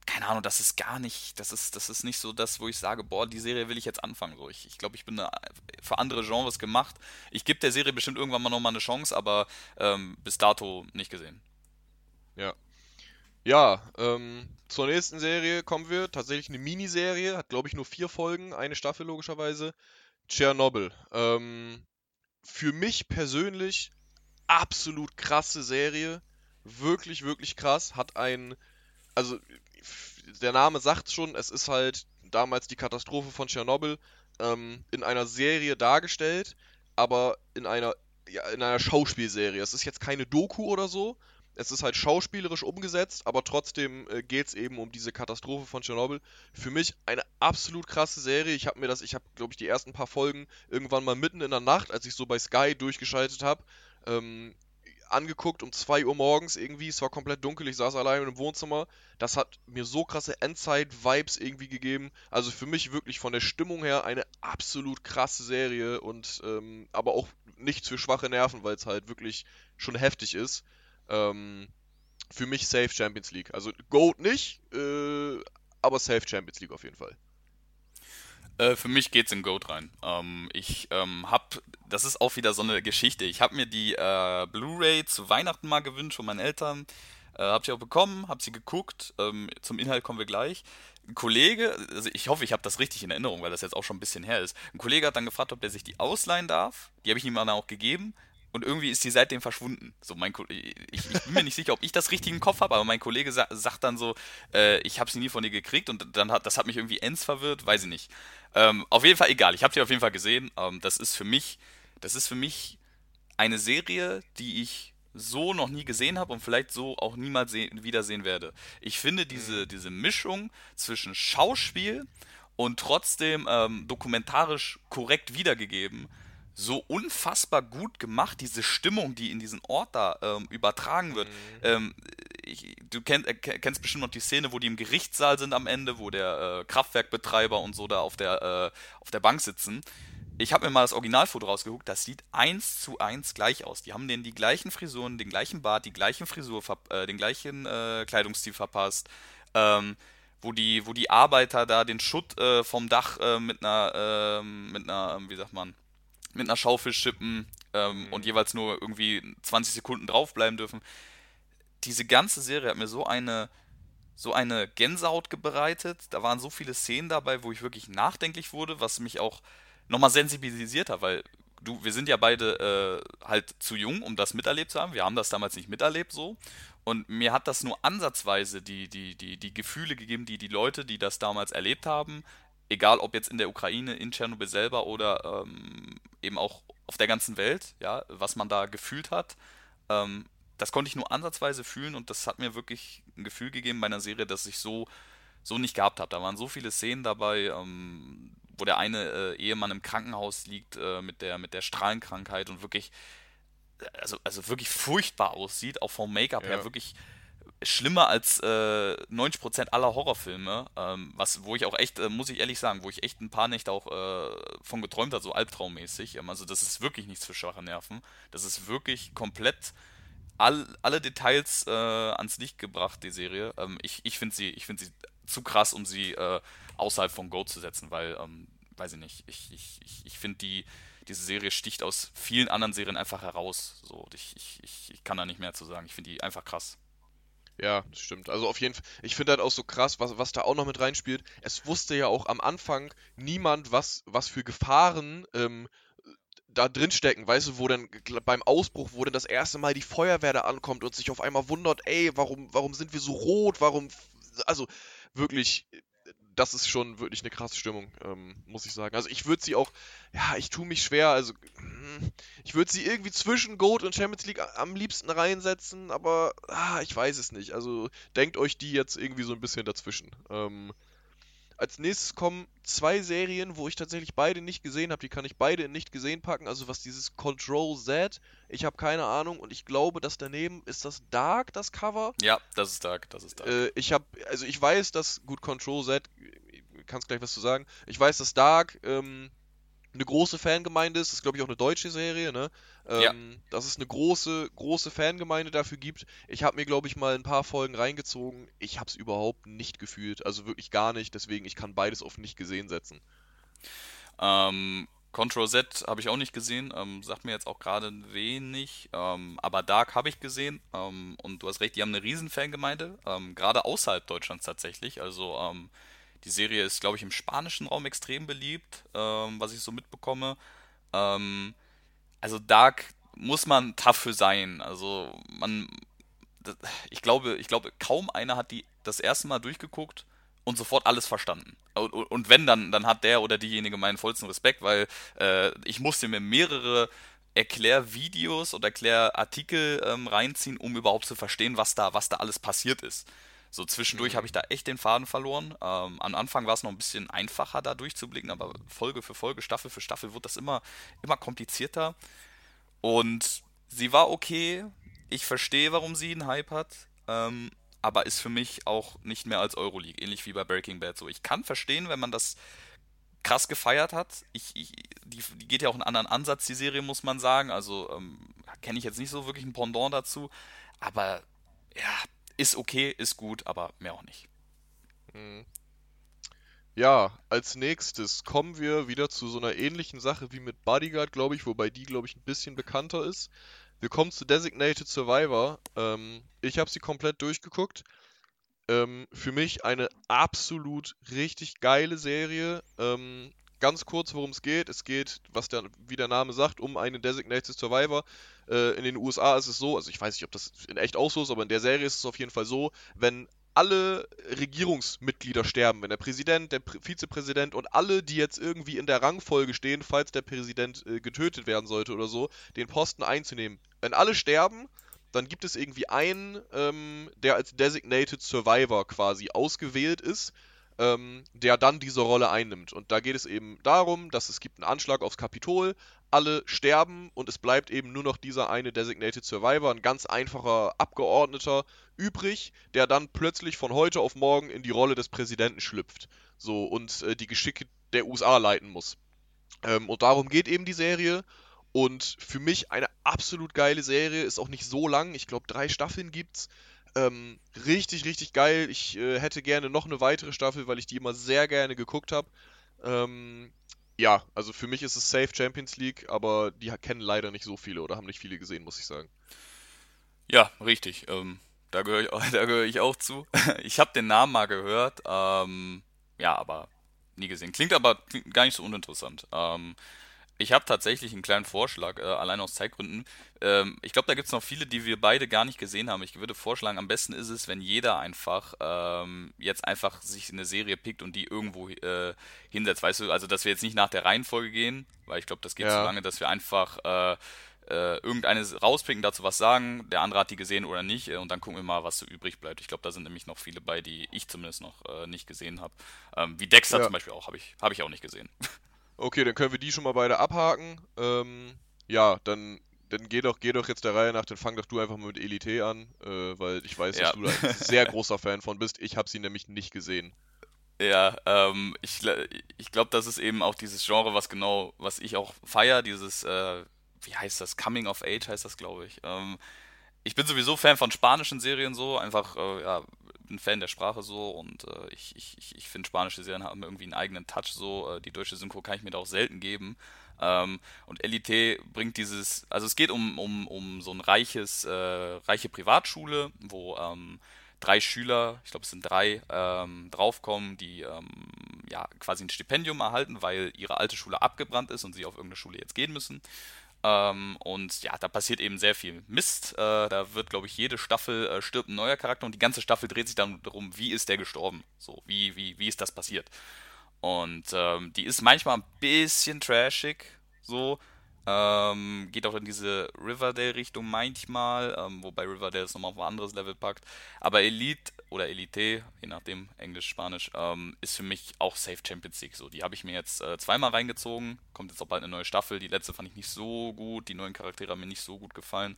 keine Ahnung, das ist gar nicht, das ist, das ist nicht so das, wo ich sage, boah, die Serie will ich jetzt anfangen. So, ich, ich glaube, ich bin für andere Genres gemacht. Ich gebe der Serie bestimmt irgendwann mal nochmal eine Chance, aber ähm, bis dato nicht gesehen. Ja. Ja, ähm, zur nächsten Serie kommen wir. Tatsächlich eine Miniserie, hat glaube ich nur vier Folgen, eine Staffel logischerweise. Tschernobyl. Ähm, für mich persönlich absolut krasse Serie. Wirklich, wirklich krass. Hat ein, also der Name sagt schon, es ist halt damals die Katastrophe von Tschernobyl ähm, in einer Serie dargestellt, aber in einer, ja, in einer Schauspielserie. Es ist jetzt keine Doku oder so, Es ist halt schauspielerisch umgesetzt, aber trotzdem äh, geht es eben um diese Katastrophe von Tschernobyl. Für mich eine absolut krasse Serie. Ich habe mir das, ich habe, glaube ich, die ersten paar Folgen irgendwann mal mitten in der Nacht, als ich so bei Sky durchgeschaltet habe, ähm, angeguckt um 2 Uhr morgens irgendwie. Es war komplett dunkel, ich saß allein im Wohnzimmer. Das hat mir so krasse Endzeit-Vibes irgendwie gegeben. Also für mich wirklich von der Stimmung her eine absolut krasse Serie und ähm, aber auch nichts für schwache Nerven, weil es halt wirklich schon heftig ist. Ähm, für mich safe Champions League. Also Goat nicht, äh, aber safe Champions League auf jeden Fall. Äh, für mich geht's in Goat rein. Ähm, ich ähm, hab, das ist auch wieder so eine Geschichte. Ich habe mir die äh, Blu-ray zu Weihnachten mal gewünscht von meinen Eltern. Äh, hab sie auch bekommen, hab sie geguckt. Ähm, zum Inhalt kommen wir gleich. Ein Kollege, also ich hoffe, ich habe das richtig in Erinnerung, weil das jetzt auch schon ein bisschen her ist. Ein Kollege hat dann gefragt, ob der sich die ausleihen darf. Die habe ich ihm dann auch gegeben und irgendwie ist sie seitdem verschwunden. So mein ich, ich, bin mir nicht sicher, ob ich das richtig im Kopf habe, aber mein Kollege sa sagt dann so, äh, ich habe sie nie von dir gekriegt und dann hat das hat mich irgendwie ends verwirrt, weiß ich nicht. Ähm, auf jeden Fall egal, ich habe sie auf jeden Fall gesehen. Ähm, das ist für mich, das ist für mich eine Serie, die ich so noch nie gesehen habe und vielleicht so auch niemals wiedersehen werde. Ich finde diese, mhm. diese Mischung zwischen Schauspiel und trotzdem ähm, dokumentarisch korrekt wiedergegeben so unfassbar gut gemacht, diese Stimmung, die in diesen Ort da ähm, übertragen wird. Mhm. Ähm, ich, du kenn, äh, kennst bestimmt noch die Szene, wo die im Gerichtssaal sind am Ende, wo der äh, Kraftwerkbetreiber und so da auf der, äh, auf der Bank sitzen. Ich habe mir mal das Originalfoto rausgeguckt, das sieht eins zu eins gleich aus. Die haben denen die gleichen Frisuren, den gleichen Bart, die gleichen Frisur, äh, den gleichen äh, Kleidungsstil verpasst. Ähm, wo die, wo die Arbeiter da den Schutt äh, vom Dach mit einer, ähm, mit einer, wie sagt man, mit einer Schaufel schippen ähm, mhm. und jeweils nur irgendwie 20 Sekunden draufbleiben dürfen. Diese ganze Serie hat mir so eine, so eine Gänsehaut bereitet. Da waren so viele Szenen dabei, wo ich wirklich nachdenklich wurde, was mich auch nochmal sensibilisiert hat, weil du, wir sind ja beide äh, halt zu jung, um das miterlebt zu haben. Wir haben das damals nicht miterlebt so. Und mir hat das nur ansatzweise die, die, die, die Gefühle gegeben, die die Leute, die das damals erlebt haben, egal ob jetzt in der Ukraine, in Tschernobyl selber oder ähm, eben auch auf der ganzen Welt, ja, was man da gefühlt hat. Ähm, das konnte ich nur ansatzweise fühlen und das hat mir wirklich ein Gefühl gegeben bei einer Serie, das ich so, so nicht gehabt habe. Da waren so viele Szenen dabei, ähm, wo der eine äh, Ehemann im Krankenhaus liegt äh, mit, der, mit der Strahlenkrankheit und wirklich, also, also wirklich furchtbar aussieht, auch vom Make-up ja. her wirklich schlimmer als äh, 90% aller Horrorfilme, ähm, was, wo ich auch echt, äh, muss ich ehrlich sagen, wo ich echt ein paar Nächte auch äh, von geträumt habe, so albtraummäßig. Ähm, also das ist wirklich nichts für schwache Nerven. Das ist wirklich komplett all, alle Details äh, ans Licht gebracht, die Serie. Ähm, ich ich finde sie, find sie zu krass, um sie äh, außerhalb von Go zu setzen, weil, ähm, weiß ich nicht, ich, ich, ich, ich finde die, diese Serie sticht aus vielen anderen Serien einfach heraus. So, ich, ich, ich, ich kann da nicht mehr zu sagen. Ich finde die einfach krass. Ja, das stimmt. Also auf jeden Fall, ich finde halt auch so krass, was, was da auch noch mit reinspielt. Es wusste ja auch am Anfang niemand, was, was für Gefahren ähm, da drin stecken, weißt du, wo dann beim Ausbruch, wo dann das erste Mal die Feuerwehr da ankommt und sich auf einmal wundert, ey, warum, warum sind wir so rot, warum, also wirklich, das ist schon wirklich eine krasse Stimmung, ähm, muss ich sagen. Also ich würde sie auch, ja, ich tue mich schwer, also hm, ich würde sie irgendwie zwischen Goat und Champions League am liebsten reinsetzen, aber ah, ich weiß es nicht. Also denkt euch die jetzt irgendwie so ein bisschen dazwischen. Ähm, als nächstes kommen zwei Serien, wo ich tatsächlich beide nicht gesehen habe. Die kann ich beide in nicht gesehen packen. Also was dieses Control Z, ich habe keine Ahnung und ich glaube, dass daneben ist das Dark, das Cover. Ja, das ist Dark, das ist Dark. Äh, ich habe, also ich weiß, dass gut Control Z, kannst gleich was zu sagen. Ich weiß, dass Dark ähm, eine große Fangemeinde ist. Das ist, glaube ich, auch eine deutsche Serie, ne? Ähm, ja. Dass es eine große, große Fangemeinde dafür gibt. Ich habe mir, glaube ich, mal ein paar Folgen reingezogen. Ich habe es überhaupt nicht gefühlt. Also wirklich gar nicht. Deswegen, ich kann beides auf nicht gesehen setzen. Ähm, Control Z habe ich auch nicht gesehen. Ähm, sagt mir jetzt auch gerade wenig. Ähm, aber Dark habe ich gesehen. Ähm, und du hast recht, die haben eine riesen Fangemeinde. Ähm, gerade außerhalb Deutschlands tatsächlich. Also, ähm, die Serie ist, glaube ich, im spanischen Raum extrem beliebt, ähm, was ich so mitbekomme. Ähm, also Dark muss man tough für sein. Also man, ich glaube, ich glaube, kaum einer hat die das erste Mal durchgeguckt und sofort alles verstanden. Und, und wenn, dann, dann hat der oder diejenige meinen vollsten Respekt, weil äh, ich musste mir mehrere Erklärvideos oder Erklärartikel ähm, reinziehen, um überhaupt zu verstehen, was da, was da alles passiert ist. So zwischendurch mhm. habe ich da echt den Faden verloren. Ähm, am Anfang war es noch ein bisschen einfacher, da durchzublicken, aber Folge für Folge, Staffel für Staffel wird das immer, immer komplizierter. Und sie war okay. Ich verstehe, warum sie einen Hype hat. Ähm, aber ist für mich auch nicht mehr als Euroleague, ähnlich wie bei Breaking Bad. So, ich kann verstehen, wenn man das krass gefeiert hat. Ich, ich, die, die, geht ja auch einen anderen Ansatz, die Serie, muss man sagen. Also ähm, kenne ich jetzt nicht so wirklich ein Pendant dazu. Aber ja, ist okay, ist gut, aber mehr auch nicht. Mhm. Ja, als nächstes kommen wir wieder zu so einer ähnlichen Sache wie mit Bodyguard, glaube ich, wobei die, glaube ich, ein bisschen bekannter ist. Wir kommen zu Designated Survivor. Ähm, ich habe sie komplett durchgeguckt. Ähm, für mich eine absolut richtig geile Serie. Ähm, ganz kurz, worum es geht. Es geht, was der, wie der Name sagt, um einen Designated Survivor. Äh, in den USA ist es so, also ich weiß nicht, ob das in echt auch so ist, aber in der Serie ist es auf jeden Fall so, wenn alle Regierungsmitglieder sterben, wenn der Präsident, der Vizepräsident und alle, die jetzt irgendwie in der Rangfolge stehen, falls der Präsident äh, getötet werden sollte oder so, den Posten einzunehmen. Wenn alle sterben, dann gibt es irgendwie einen, ähm, der als Designated Survivor quasi ausgewählt ist, ähm, der dann diese Rolle einnimmt. Und da geht es eben darum, dass es gibt einen Anschlag aufs Kapitol, alle sterben und es bleibt eben nur noch dieser eine Designated Survivor, ein ganz einfacher Abgeordneter übrig, der dann plötzlich von heute auf morgen in die Rolle des Präsidenten schlüpft. So und äh, die Geschicke der USA leiten muss. Ähm, und darum geht eben die Serie. Und für mich eine absolut geile Serie, ist auch nicht so lang. Ich glaube, drei Staffeln gibt's. Ähm, richtig, richtig geil. Ich äh, hätte gerne noch eine weitere Staffel, weil ich die immer sehr gerne geguckt habe. Ähm, ja, also für mich ist es safe Champions League, aber die kennen leider nicht so viele oder haben nicht viele gesehen, muss ich sagen. Ja, richtig. Ähm, da gehöre ich, [LAUGHS] gehör ich auch zu. [LAUGHS] Ich habe den Namen mal gehört, ähm, ja, aber nie gesehen. Klingt aber gar nicht so uninteressant. Ähm, ich habe tatsächlich einen kleinen Vorschlag, äh, allein aus Zeitgründen. Ähm, ich glaube, da gibt es noch viele, die wir beide gar nicht gesehen haben. Ich würde vorschlagen, am besten ist es, wenn jeder einfach ähm, jetzt einfach sich eine Serie pickt und die irgendwo äh, hinsetzt. Weißt du, also dass wir jetzt nicht nach der Reihenfolge gehen, weil ich glaube, das geht ja. zu lange, dass wir einfach äh, äh, irgendeine rauspicken, dazu was sagen, der andere hat die gesehen oder nicht äh, und dann gucken wir mal, was so übrig bleibt. Ich glaube, da sind nämlich noch viele bei, die ich zumindest noch äh, nicht gesehen habe. Ähm, wie Dexter ja. zum Beispiel auch, habe ich, hab ich auch nicht gesehen. [LAUGHS] Okay, dann können wir die schon mal beide abhaken. Ähm, ja, dann, dann geh doch, geh doch jetzt der Reihe nach, dann fang doch du einfach mal mit Elite an, äh, weil ich weiß, ja. dass du da ein [LAUGHS] sehr großer Fan von bist. Ich habe sie nämlich nicht gesehen. Ja, ähm, ich, ich glaube, das ist eben auch dieses Genre, was genau, was ich auch feier, dieses, äh, wie heißt das, Coming of Age heißt das, glaube ich. Ähm, ich bin sowieso Fan von spanischen Serien so, einfach, äh, ja, ein Fan der Sprache so und äh, ich, ich, ich finde spanische Serien haben irgendwie einen eigenen Touch so. Äh, die deutsche Synchro kann ich mir da auch selten geben. Ähm, und Elite bringt dieses, also es geht um, um, um so ein reiches, äh, reiche Privatschule, wo ähm, drei Schüler, ich glaube es sind drei, ähm, draufkommen, die ähm, ja quasi ein Stipendium erhalten, weil ihre alte Schule abgebrannt ist und sie auf irgendeine Schule jetzt gehen müssen. Ähm, und ja, da passiert eben sehr viel Mist. Äh, da wird, glaube ich, jede Staffel äh, stirbt ein neuer Charakter und die ganze Staffel dreht sich dann darum, wie ist der gestorben? So, wie, wie, wie ist das passiert? Und ähm, die ist manchmal ein bisschen trashig, so. Ähm, geht auch in diese Riverdale-Richtung manchmal, ähm, wobei Riverdale es nochmal auf ein anderes Level packt. Aber Elite oder Elite, je nachdem, Englisch, Spanisch, ähm, ist für mich auch Safe Champions League. So, die habe ich mir jetzt äh, zweimal reingezogen. Kommt jetzt auch bald eine neue Staffel. Die letzte fand ich nicht so gut. Die neuen Charaktere haben mir nicht so gut gefallen.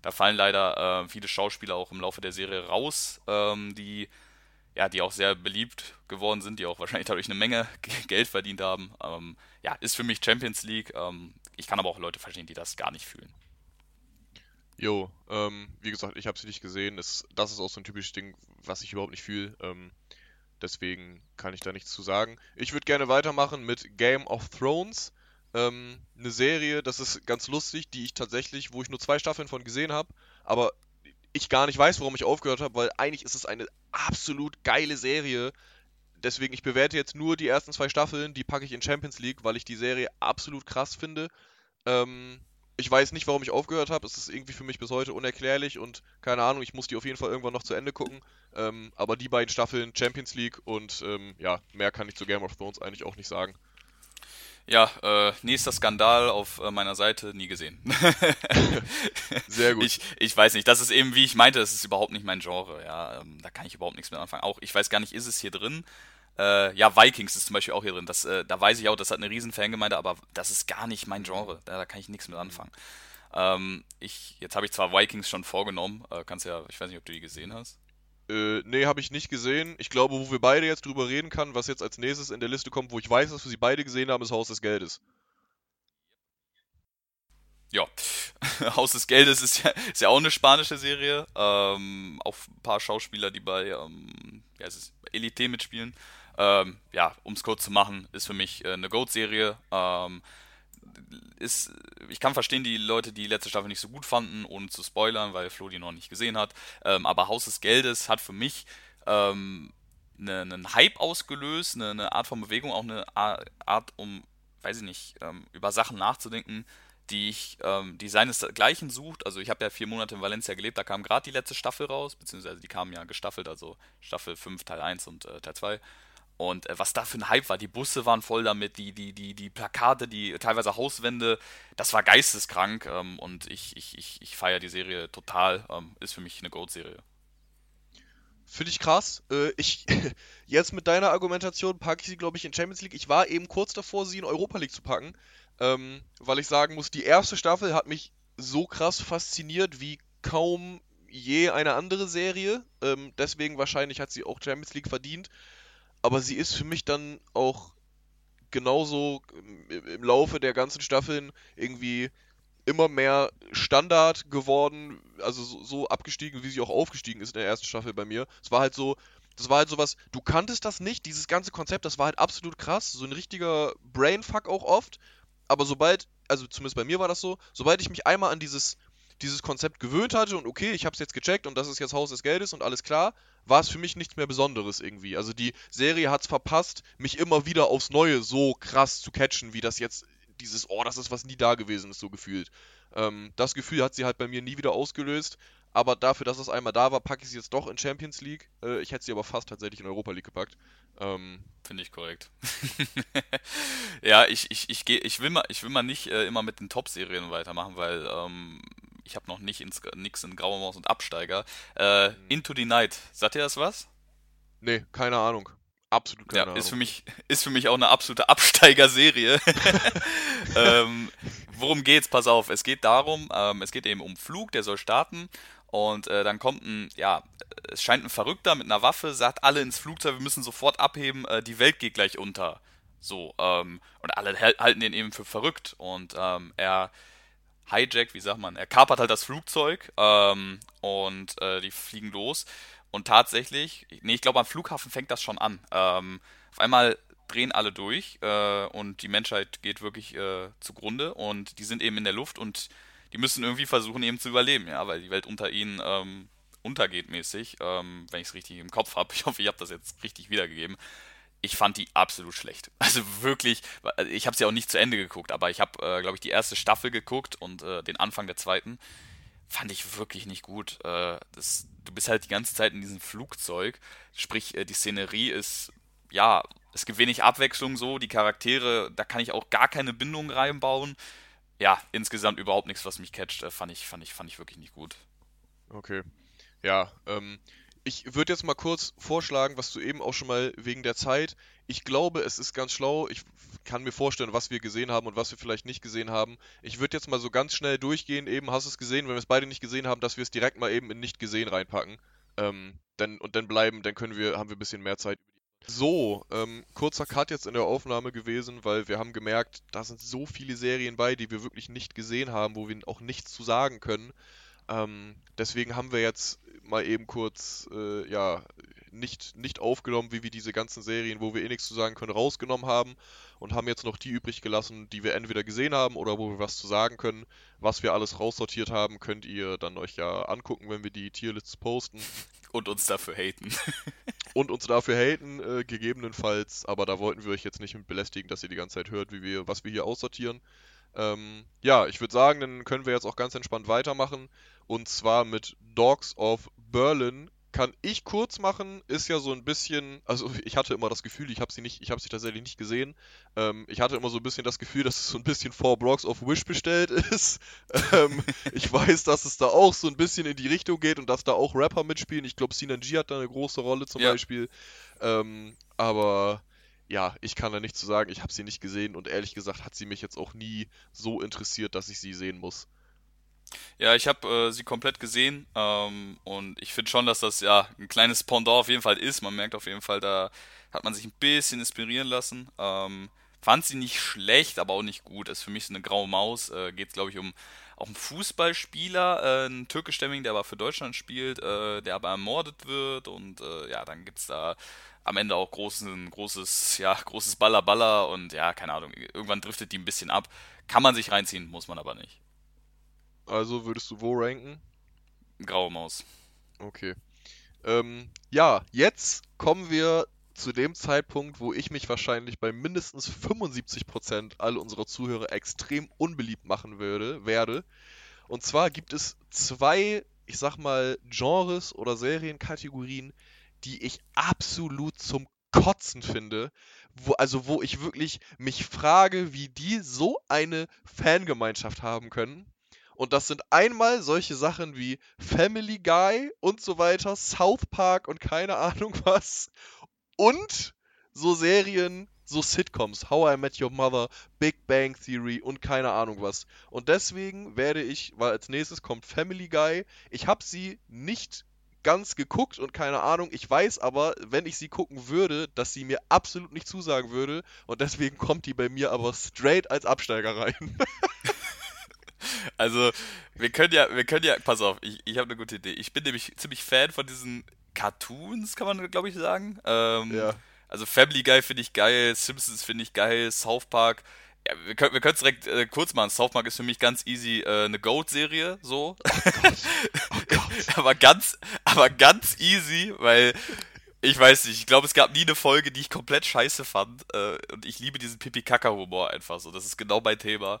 Da fallen leider äh, viele Schauspieler auch im Laufe der Serie raus, ähm, die ja, die auch sehr beliebt geworden sind, die auch wahrscheinlich dadurch eine Menge [LAUGHS] Geld verdient haben. Ähm, ja, ist für mich Champions League. Ähm, ich kann aber auch Leute verstehen, die das gar nicht fühlen. Jo, ähm, wie gesagt, ich habe sie nicht gesehen. Das, das ist auch so ein typisches Ding, was ich überhaupt nicht fühle. Ähm, deswegen kann ich da nichts zu sagen. Ich würde gerne weitermachen mit Game of Thrones. Ähm, eine Serie, das ist ganz lustig, die ich tatsächlich, wo ich nur zwei Staffeln von gesehen habe, aber ich gar nicht weiß, warum ich aufgehört habe, weil eigentlich ist es eine absolut geile Serie. Deswegen, ich bewerte jetzt nur die ersten zwei Staffeln, die packe ich in Champions League, weil ich die Serie absolut krass finde. Ähm, ich weiß nicht, warum ich aufgehört habe. Es ist irgendwie für mich bis heute unerklärlich und keine Ahnung, ich muss die auf jeden Fall irgendwann noch zu Ende gucken. Ähm, aber die beiden Staffeln Champions League und ähm, ja, mehr kann ich zu Game of Thrones eigentlich auch nicht sagen. Ja, äh, nächster Skandal auf äh, meiner Seite, nie gesehen. [LAUGHS] Sehr gut. Ich, ich weiß nicht, das ist eben, wie ich meinte, das ist überhaupt nicht mein Genre. Ja, ähm, da kann ich überhaupt nichts mit anfangen. Auch, ich weiß gar nicht, ist es hier drin? Äh, ja, Vikings ist zum Beispiel auch hier drin. Das, äh, da weiß ich auch, das hat eine riesen Fangemeinde, aber das ist gar nicht mein Genre. Da, da kann ich nichts mit anfangen. Ähm, ich, jetzt habe ich zwar Vikings schon vorgenommen, äh, kannst ja, ich weiß nicht, ob du die gesehen hast. Äh, nee, habe ich nicht gesehen. Ich glaube, wo wir beide jetzt drüber reden können, was jetzt als nächstes in der Liste kommt, wo ich weiß, dass wir sie beide gesehen haben, ist Haus des Geldes. Ja, [LAUGHS] Haus des Geldes ist ja, ist ja auch eine spanische Serie. Ähm, auch ein paar Schauspieler, die bei ähm, ja, es ist Elite mitspielen. Ähm, ja, um es kurz zu machen, ist für mich äh, eine Goat-Serie. Ähm, ist, ich kann verstehen, die Leute, die, die letzte Staffel nicht so gut fanden, ohne zu spoilern, weil Flo die noch nicht gesehen hat. Ähm, aber Haus des Geldes hat für mich ähm, eine, einen Hype ausgelöst, eine, eine, Art von Bewegung, auch eine Art, um, weiß ich nicht, ähm, über Sachen nachzudenken, die ich, ähm, die seinesgleichen sucht. Also ich habe ja vier Monate in Valencia gelebt, da kam gerade die letzte Staffel raus, beziehungsweise die kamen ja gestaffelt, also Staffel 5, Teil 1 und äh, Teil 2. Und äh, was da für ein Hype war, die Busse waren voll damit, die, die, die, die Plakate, die teilweise Hauswände, das war geisteskrank ähm, und ich, ich, ich, ich feiere die Serie total. Ähm, ist für mich eine Goat-Serie. Finde ich krass. Äh, ich, [LAUGHS] jetzt mit deiner Argumentation packe ich sie, glaube ich, in Champions League. Ich war eben kurz davor, sie in Europa League zu packen, ähm, weil ich sagen muss, die erste Staffel hat mich so krass fasziniert wie kaum je eine andere Serie. Ähm, deswegen wahrscheinlich hat sie auch Champions League verdient aber sie ist für mich dann auch genauso im Laufe der ganzen Staffeln irgendwie immer mehr Standard geworden, also so, so, abgestiegen, wie sie auch aufgestiegen ist in der ersten Staffel bei mir. Es war halt so, das war halt sowas, du kanntest das nicht, dieses ganze Konzept, das war halt absolut krass, so ein richtiger Brainfuck auch oft, aber sobald, also zumindest bei mir war das so, sobald ich mich einmal an dieses dieses Konzept gewöhnt hatte und okay, ich habe es jetzt gecheckt und das ist jetzt Haus des Geldes und alles klar, war es für mich nichts mehr Besonderes irgendwie. Also die Serie hat es verpasst, mich immer wieder aufs Neue so krass zu catchen, wie das jetzt dieses, oh, das ist was nie da gewesen ist, so gefühlt. Ähm, das Gefühl hat sie halt bei mir nie wieder ausgelöst, aber dafür, dass es einmal da war, packe ich sie jetzt doch in Champions League. Äh, ich hätte sie aber fast tatsächlich in Europa League gepackt. Ähm, Finde ich korrekt. [LAUGHS] ja, ich, ich, ich, geh, ich, will mal, ich will mal nicht äh, immer mit den Top-Serien weitermachen, weil ähm, ich habe noch nicht ins, nix in Graue Maus und Absteiger. Äh, mhm. Into the Night, sagt ihr das was? Nee, keine Ahnung. Absolut keine ja, Ahnung. Ist für mich, [LAUGHS] ist für mich auch eine absolute Absteigerserie. [LAUGHS] ähm, worum geht's? Pass auf, es geht darum, ähm, es geht eben um Flug, der soll starten. Und äh, dann kommt ein, ja, es scheint ein Verrückter mit einer Waffe, sagt alle ins Flugzeug, wir müssen sofort abheben, äh, die Welt geht gleich unter. So, ähm, und alle halten den eben für verrückt. Und ähm, er hijackt, wie sagt man, er kapert halt das Flugzeug ähm, und äh, die fliegen los. Und tatsächlich, nee, ich glaube, am Flughafen fängt das schon an. Ähm, auf einmal drehen alle durch äh, und die Menschheit geht wirklich äh, zugrunde und die sind eben in der Luft und die müssen irgendwie versuchen, eben zu überleben, ja, weil die Welt unter ihnen ähm, untergeht mäßig, ähm, wenn ich es richtig im Kopf habe. Ich hoffe, ich habe das jetzt richtig wiedergegeben ich fand die absolut schlecht. [LAUGHS] Also wirklich, ich habe sie auch nicht zu Ende geguckt, aber ich habe, äh, glaube ich, die erste Staffel geguckt und äh, den Anfang der zweiten. Fand ich wirklich nicht gut. Äh, das, du bist halt die ganze Zeit in diesem Flugzeug, sprich, äh, die Szenerie ist, ja, es gibt wenig Abwechslung so, die Charaktere, da kann ich auch gar keine Bindung reinbauen. Ja, insgesamt überhaupt nichts, was mich catcht, äh, fand ich, fand ich, fand ich wirklich nicht gut. Okay. Ja, ähm, ich würde jetzt mal kurz vorschlagen, was du eben auch schon mal wegen der Zeit. Ich glaube, es ist ganz schlau. Ich kann mir vorstellen, was wir gesehen haben und was wir vielleicht nicht gesehen haben. Ich würde jetzt mal so ganz schnell durchgehen. Eben hast du es gesehen, wenn wir es beide nicht gesehen haben, dass wir es direkt mal eben in nicht gesehen reinpacken. Ähm, dann, und dann bleiben, dann können wir, haben wir ein bisschen mehr Zeit. So, ähm, kurzer Cut jetzt in der Aufnahme gewesen, weil wir haben gemerkt, da sind so viele Serien bei, die wir wirklich nicht gesehen haben, wo wir auch nichts zu sagen können. Ähm, deswegen haben wir jetzt mal eben kurz, äh, ja, nicht, nicht aufgenommen, wie wir diese ganzen Serien, wo wir eh nichts zu sagen können, rausgenommen haben und haben jetzt noch die übrig gelassen, die wir entweder gesehen haben oder wo wir was zu sagen können. Was wir alles raussortiert haben, könnt ihr dann euch ja angucken, wenn wir die Tierlists posten. [LAUGHS] Und uns dafür haten. [LAUGHS] und uns dafür haten, äh, gegebenenfalls, aber da wollten wir euch jetzt nicht mit belästigen, dass ihr die ganze Zeit hört, wie wir, was wir hier aussortieren. Ähm, ja, ich würde sagen, dann können wir jetzt auch ganz entspannt weitermachen. Und zwar mit Dogs of Berlin kann ich kurz machen, ist ja so ein bisschen, also [LAUGHS] ich hatte immer das Gefühl, ich habe sie nicht, ich habe sie tatsächlich nicht gesehen. Ähm, ich hatte immer so ein bisschen das Gefühl, [LAUGHS] dass es so ein bisschen Four Blocks of Wish bestellt [LAUGHS] ist. ähm, ich weiß, dass es da auch so ein bisschen in die Richtung geht und dass da auch Rapper mitspielen. Ich glaube, Sinan G hat da eine große Rolle zum ja. Beispiel. Ähm, aber ja, ich kann da nichts zu sagen. Ich habe sie nicht gesehen und ehrlich gesagt hat sie mich jetzt auch nie so interessiert, dass ich sie sehen muss. Ja, ich habe äh, sie komplett gesehen ähm, und ich finde schon, dass das ja ein kleines Pendant auf jeden Fall ist. Man merkt auf jeden Fall, da hat man sich ein bisschen inspirieren lassen. Ähm, fand sie nicht schlecht, aber auch nicht gut. Das ist für mich so eine graue Maus. Äh, Geht glaube ich um auch einen Fußballspieler, äh, einen türkischstämmigen, der aber für Deutschland spielt, äh, der aber ermordet wird und äh, ja, dann gibt es da am Ende auch großen, großes, ja, großes Baller Baller und ja, keine Ahnung, irgendwann driftet die ein bisschen ab. Kann man sich reinziehen, muss man aber nicht. Also würdest du wo ranken? Graue Maus. Okay. Ähm, ja, jetzt kommen wir zu dem Zeitpunkt, wo ich mich wahrscheinlich bei mindestens 75% all unserer Zuhörer extrem unbeliebt machen würde, werde. Und zwar gibt es zwei, ich sag mal, Genres oder Serienkategorien, die ich absolut zum Kotzen finde. Wo, also wo ich wirklich mich frage, wie die so eine Fangemeinschaft haben können. Und das sind einmal solche Sachen wie Family Guy und so weiter, South Park und keine Ahnung [LAUGHS] was. Und so Serien, so Sitcoms, How I Met Your Mother, Big Bang Theory und keine Ahnung was. Und deswegen werde ich, weil als nächstes kommt Family Guy, ich habe sie nicht ganz geguckt und keine Ahnung. Ich weiß aber, wenn ich sie gucken würde, dass sie mir absolut nicht zusagen würde. Und deswegen kommt die bei mir aber straight als Absteiger rein. [LAUGHS] Also, wir können ja, wir können ja, pass auf, ich, ich habe eine gute Idee. Ich bin nämlich ziemlich Fan von diesen Cartoons, kann man glaube ich sagen. Ähm, ja. Also Family Guy finde ich geil, Simpsons finde ich geil, South Park. Ja, wir können es direkt äh, kurz machen. South Park ist für mich ganz easy äh, eine Goat-Serie, so. Oh Gott. [LAUGHS] Oh Gott. aber ganz, aber ganz easy, weil ich weiß nicht, ich glaube, es gab nie eine Folge, die ich komplett scheiße fand. Äh, und ich liebe diesen Pipi-Kaka-Humor einfach so. Das ist genau mein Thema.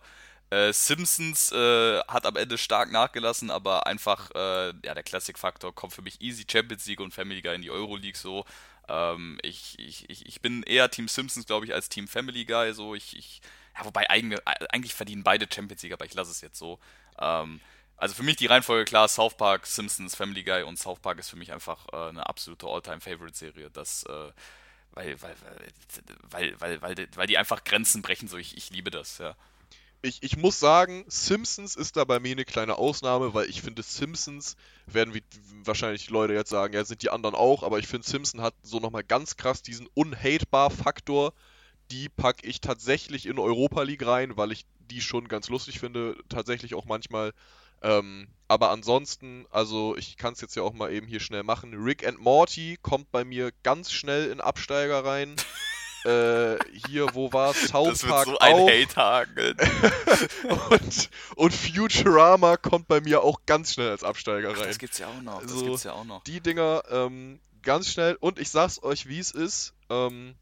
Äh, Simpsons äh, hat am Ende stark nachgelassen, aber einfach, äh, ja, der Classic-Faktor kommt für mich easy Champions League und Family Guy in die Euroleague so. Ähm, ich, ich, ich bin eher Team Simpsons, glaube ich, als Team Family Guy so. Ich, ich ja, wobei eigentlich, eigentlich verdienen beide Champions League, aber ich lasse es jetzt so. Ähm, also für mich die Reihenfolge klar, South Park, Simpsons, Family Guy und South Park ist für mich einfach äh, eine absolute All-Time-Favorite-Serie. Das, äh, weil, weil, weil, weil, weil, weil die einfach Grenzen brechen, so ich, ich liebe das, ja ich, ich muss sagen, Simpsons ist da bei mir eine kleine Ausnahme, weil ich finde, Simpsons werden wie wahrscheinlich die Leute jetzt sagen, ja, sind die anderen auch, aber ich finde, Simpsons hat so nochmal ganz krass diesen unhatebar-Faktor. Die packe ich tatsächlich in Europa League rein, weil ich die schon ganz lustig finde, tatsächlich auch manchmal. Ähm, aber ansonsten, also ich kann es jetzt ja auch mal eben hier schnell machen. Rick and Morty kommt bei mir ganz schnell in Absteiger rein. Äh, hier, wo war South das Park wird so ein Hate-Haken. [LAUGHS] und, und Futurama kommt bei mir auch ganz schnell als Absteiger rein. Ach, das gibt's ja auch noch. Das also, gibt's ja auch noch. Die Dinger ähm, ganz schnell. Und ich sag's euch, wie es ist. Ähm,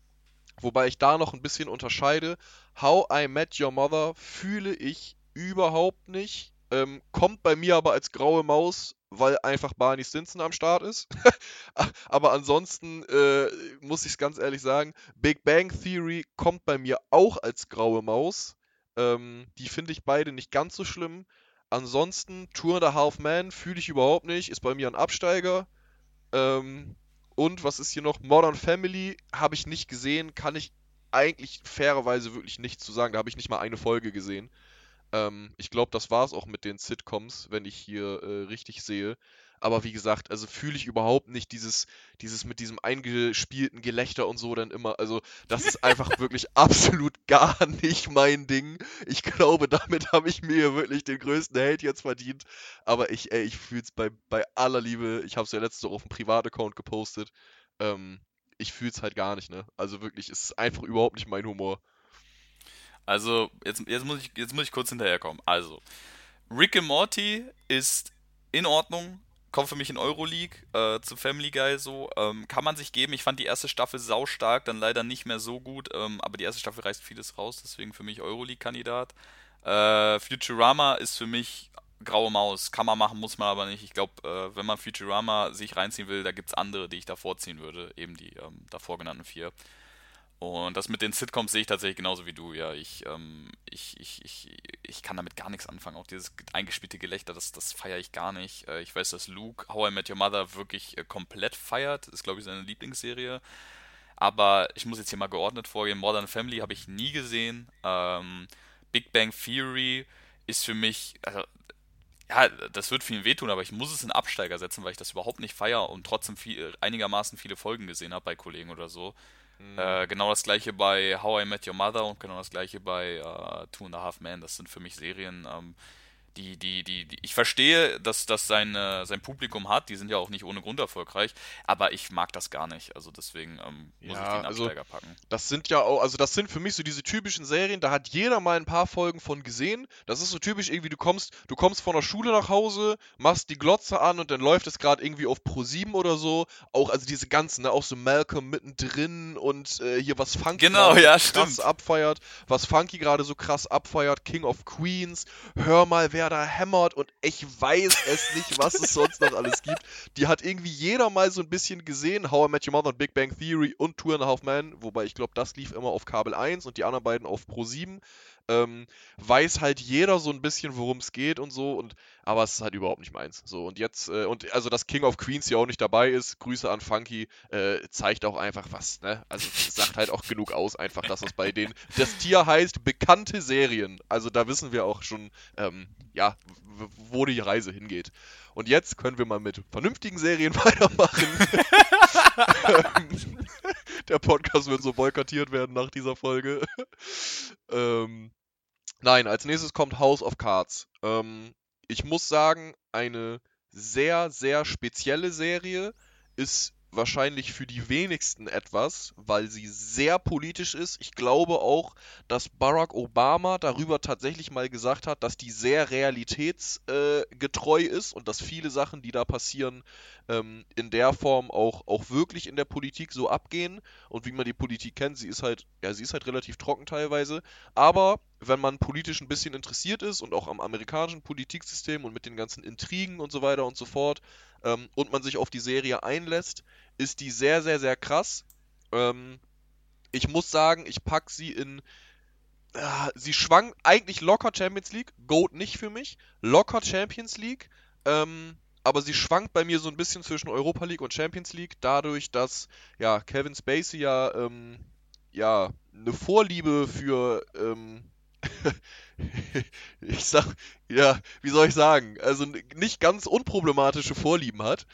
wobei ich da noch ein bisschen unterscheide. How I Met Your Mother fühle ich überhaupt nicht. Ähm, kommt bei mir aber als graue Maus weil einfach Barney Stinson am Start ist. [LAUGHS] Aber ansonsten äh, muss ich es ganz ehrlich sagen, Big Bang Theory kommt bei mir auch als graue Maus. Ähm, die finde ich beide nicht ganz so schlimm. Ansonsten Tour and a Half Man fühle ich überhaupt nicht, ist bei mir ein Absteiger. Ähm, und was ist hier noch? Modern Family habe ich nicht gesehen, kann ich eigentlich fairerweise wirklich nichts zu sagen. Da habe ich nicht mal eine Folge gesehen. Ähm, ich glaube, das war es auch mit den Sitcoms, wenn ich hier äh, richtig sehe. Aber wie gesagt, also fühle ich überhaupt nicht dieses, dieses mit diesem eingespielten Gelächter und so dann immer. Also, das ist einfach [LAUGHS] wirklich absolut gar nicht mein Ding. Ich glaube, damit habe ich mir wirklich den größten Hate jetzt verdient. Aber ich, ey, ich fühle es bei, bei aller Liebe. Ich habe es ja letztes Jahr auf dem Privataccount gepostet. Ähm, ich fühle es halt gar nicht, ne? Also wirklich, es ist einfach überhaupt nicht mein Humor. Also, jetzt, jetzt, muss ich, jetzt muss ich kurz hinterherkommen. Also, Rick and Morty ist in Ordnung, kommt für mich in Euroleague, äh, zu Family Guy so. Ähm, kann man sich geben. Ich fand die erste Staffel saustark, dann leider nicht mehr so gut, ähm, aber die erste Staffel reißt vieles raus, deswegen für mich Euroleague-Kandidat. Äh, Futurama ist für mich graue Maus, kann man machen, muss man aber nicht. Ich glaube, äh, wenn man Futurama sich reinziehen will, da gibt es andere, die ich davor ziehen würde, eben die ähm, davor genannten vier. Und das mit den Sitcoms sehe ich tatsächlich genauso wie du. Ja, ich, ähm, ich, ich, ich, ich kann damit gar nichts anfangen. Auch dieses eingespielte Gelächter, das, das feiere ich gar nicht. Äh, ich weiß, dass Luke How I Met Your Mother wirklich äh, komplett feiert. Ist, glaube ich, seine Lieblingsserie. Aber ich muss jetzt hier mal geordnet vorgehen. Modern Family habe ich nie gesehen. Ähm, Big Bang Theory ist für mich, also, ja, das wird vielen wehtun, aber ich muss es in Absteiger setzen, weil ich das überhaupt nicht feiere und trotzdem viel, einigermaßen viele Folgen gesehen habe bei Kollegen oder so. Mhm. Äh, genau das gleiche bei How I Met Your Mother und genau das gleiche bei äh, Two and a Half Men. Das sind für mich Serien, ähm, die, die, die, die, ich verstehe, dass das sein, äh, sein Publikum hat, die sind ja auch nicht ohne Grund erfolgreich, aber ich mag das gar nicht. Also deswegen ähm, muss ja, ich den also Absteiger also, packen. Das sind ja auch, also das sind für mich so diese typischen Serien, da hat jeder mal ein paar Folgen von gesehen. Das ist so typisch irgendwie, du kommst, du kommst von der Schule nach Hause, machst die Glotze an und dann läuft es gerade irgendwie auf Pro 7 oder so. Auch, also diese ganzen, ne, auch so Malcolm mittendrin und äh, hier was Funky genau, ja, krass stimmt. abfeiert, was Funky gerade so krass abfeiert, King of Queens, hör mal, wer wer da hämmert und ich weiß es nicht, was es sonst noch alles gibt. Die hat irgendwie jeder mal so ein bisschen gesehen. How I Met Your Mother und Big Bang Theory und Two and a Half Men, wobei ich glaube, das lief immer auf Kabel 1 und die anderen beiden auf Pro 7 ähm, weiß halt jeder so ein bisschen, worum es geht und so, und aber es ist halt überhaupt nicht meins. So, und jetzt, äh, und also dass King of Queens hier auch nicht dabei ist, Grüße an Funky, äh, zeigt auch einfach was, ne? Also sagt halt auch genug aus, einfach, dass es bei [LAUGHS] denen. Das Tier heißt bekannte Serien. Also da wissen wir auch schon, ähm, ja, wo die Reise hingeht. Und jetzt können wir mal mit vernünftigen Serien [LAUGHS] weitermachen. [LAUGHS] Der Podcast wird so boykottiert werden nach dieser Folge. ähm, Nein, als nächstes kommt House of Cards. Ähm, ich muss sagen, eine sehr, sehr spezielle Serie ist wahrscheinlich für die wenigsten etwas, weil sie sehr politisch ist. Ich glaube auch, dass Barack Obama darüber tatsächlich mal gesagt hat, dass die sehr realitätsgetreu äh, ist und dass viele Sachen, die da passieren, ähm, in der Form auch, auch wirklich in der Politik so abgehen. Und wie man die Politik kennt, sie ist halt, ja, sie ist halt relativ trocken teilweise. Aber wenn man politisch ein bisschen interessiert ist und auch am amerikanischen Politiksystem und mit den ganzen Intrigen und so weiter und so fort, ähm, und man sich auf die Serie einlässt, ist die sehr, sehr, sehr krass. Ähm, ich muss sagen, ich packe sie in. Äh, sie schwang eigentlich locker Champions League. Goat nicht für mich. Locker Champions League. Ähm, aber sie schwankt bei mir so ein bisschen zwischen Europa League und Champions League, dadurch, dass ja Kevin Spacey ja, ähm, ja eine Vorliebe für ähm, [LAUGHS] ich sag, ja, wie soll ich sagen, also nicht ganz unproblematische Vorlieben hat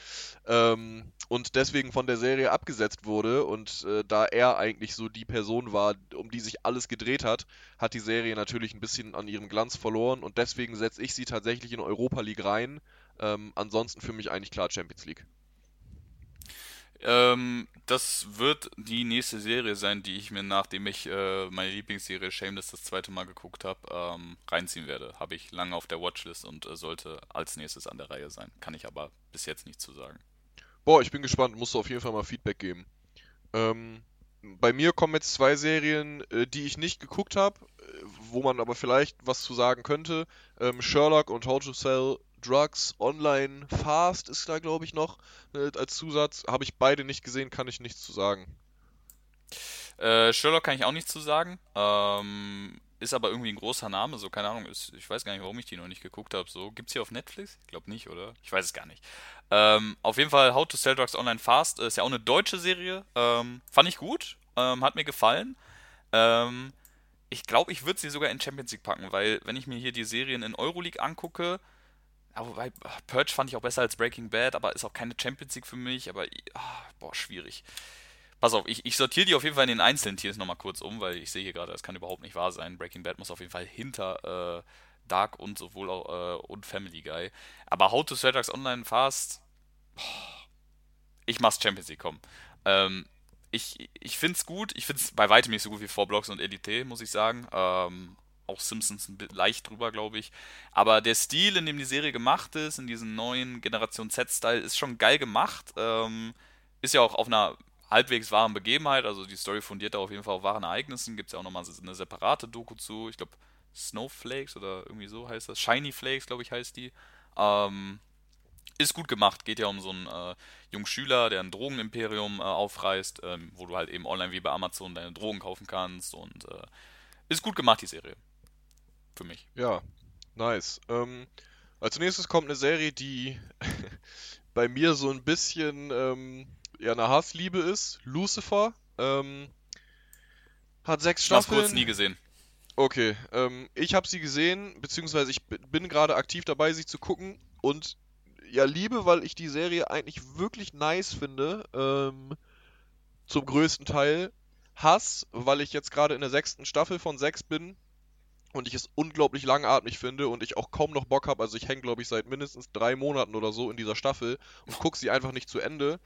ähm, und deswegen von der Serie abgesetzt wurde und äh, da er eigentlich so die Person war, um die sich alles gedreht hat, hat die Serie natürlich ein bisschen an ihrem Glanz verloren und deswegen setze ich sie tatsächlich in Europa League rein. Ähm, ansonsten für mich eigentlich klar Champions League. Ähm, das wird die nächste Serie sein, die ich mir, nachdem ich äh, meine Lieblingsserie Shameless das zweite Mal geguckt habe, ähm, reinziehen werde. Habe ich lange auf der Watchlist und äh, sollte als nächstes an der Reihe sein. Kann ich aber bis jetzt nicht zu sagen. Boah, ich bin gespannt. Musst du auf jeden Fall mal Feedback geben. Ähm, bei mir kommen jetzt zwei Serien, äh, die ich nicht geguckt habe, äh, wo man aber vielleicht was zu sagen könnte. Ähm, Sherlock und How to Sell Drugs Online Fast ist da, glaube ich, noch äh, als Zusatz. Habe ich beide nicht gesehen, kann ich nichts zu sagen. Äh, Sherlock kann ich auch nichts zu sagen. Ähm, ist aber irgendwie ein großer Name, so keine Ahnung. Ist, ich weiß gar nicht, warum ich die noch nicht geguckt habe. So gibt's hier auf Netflix? Ich glaube nicht, oder? Ich weiß es gar nicht. Ähm, auf jeden Fall How to Sell Drugs Online Fast ist ja auch eine deutsche Serie. Ähm, fand ich gut, ähm, hat mir gefallen. Ähm, ich glaube, ich würde sie sogar in Champions League packen, weil wenn ich mir hier die Serien in Euroleague angucke, ja, wobei, Purge fand ich auch besser als Breaking Bad, aber ist auch keine Champions League für mich, aber oh, boah, schwierig. Pass auf, ich, ich sortiere die auf jeden Fall in den einzelnen Tiers nochmal kurz um, weil ich sehe hier gerade, das kann überhaupt nicht wahr sein. Breaking Bad muss auf jeden Fall hinter äh, Dark und sowohl auch äh, und Family Guy. Aber How to Drugs Online Fast, ich mach's Champions League kommen. Ähm, ich ich finde es gut, ich finde es bei weitem nicht so gut wie Blocks und Elite, muss ich sagen. Ähm, auch Simpsons ein bisschen leicht drüber, glaube ich. Aber der Stil, in dem die Serie gemacht ist, in diesem neuen Generation Z-Style, ist schon geil gemacht. Ähm, ist ja auch auf einer halbwegs wahren Begebenheit, also die Story fundiert da auf jeden Fall auf wahren Ereignissen. Gibt es ja auch nochmal eine separate Doku zu. Ich glaube, Snowflakes oder irgendwie so heißt das. Shiny Flakes, glaube ich, heißt die. Ähm, ist gut gemacht. Geht ja um so einen äh, jungen Schüler, der ein Drogenimperium äh, aufreißt, ähm, wo du halt eben online wie bei Amazon deine Drogen kaufen kannst. Und äh, ist gut gemacht, die Serie. Für mich. Ja, nice. Ähm, als nächstes kommt eine Serie, die [LAUGHS] bei mir so ein bisschen ähm, ja, eine Hassliebe ist. Lucifer. Ähm, hat sechs Staffeln. kurz nie gesehen. Okay, ähm, ich habe sie gesehen, beziehungsweise ich bin gerade aktiv dabei, sie zu gucken und ja, liebe, weil ich die Serie eigentlich wirklich nice finde, ähm, zum größten Teil. Hass, weil ich jetzt gerade in der sechsten Staffel von sechs bin und ich es unglaublich langatmig finde und ich auch kaum noch Bock habe. Also ich hänge, glaube ich, seit mindestens drei Monaten oder so in dieser Staffel und gucke sie einfach nicht zu Ende.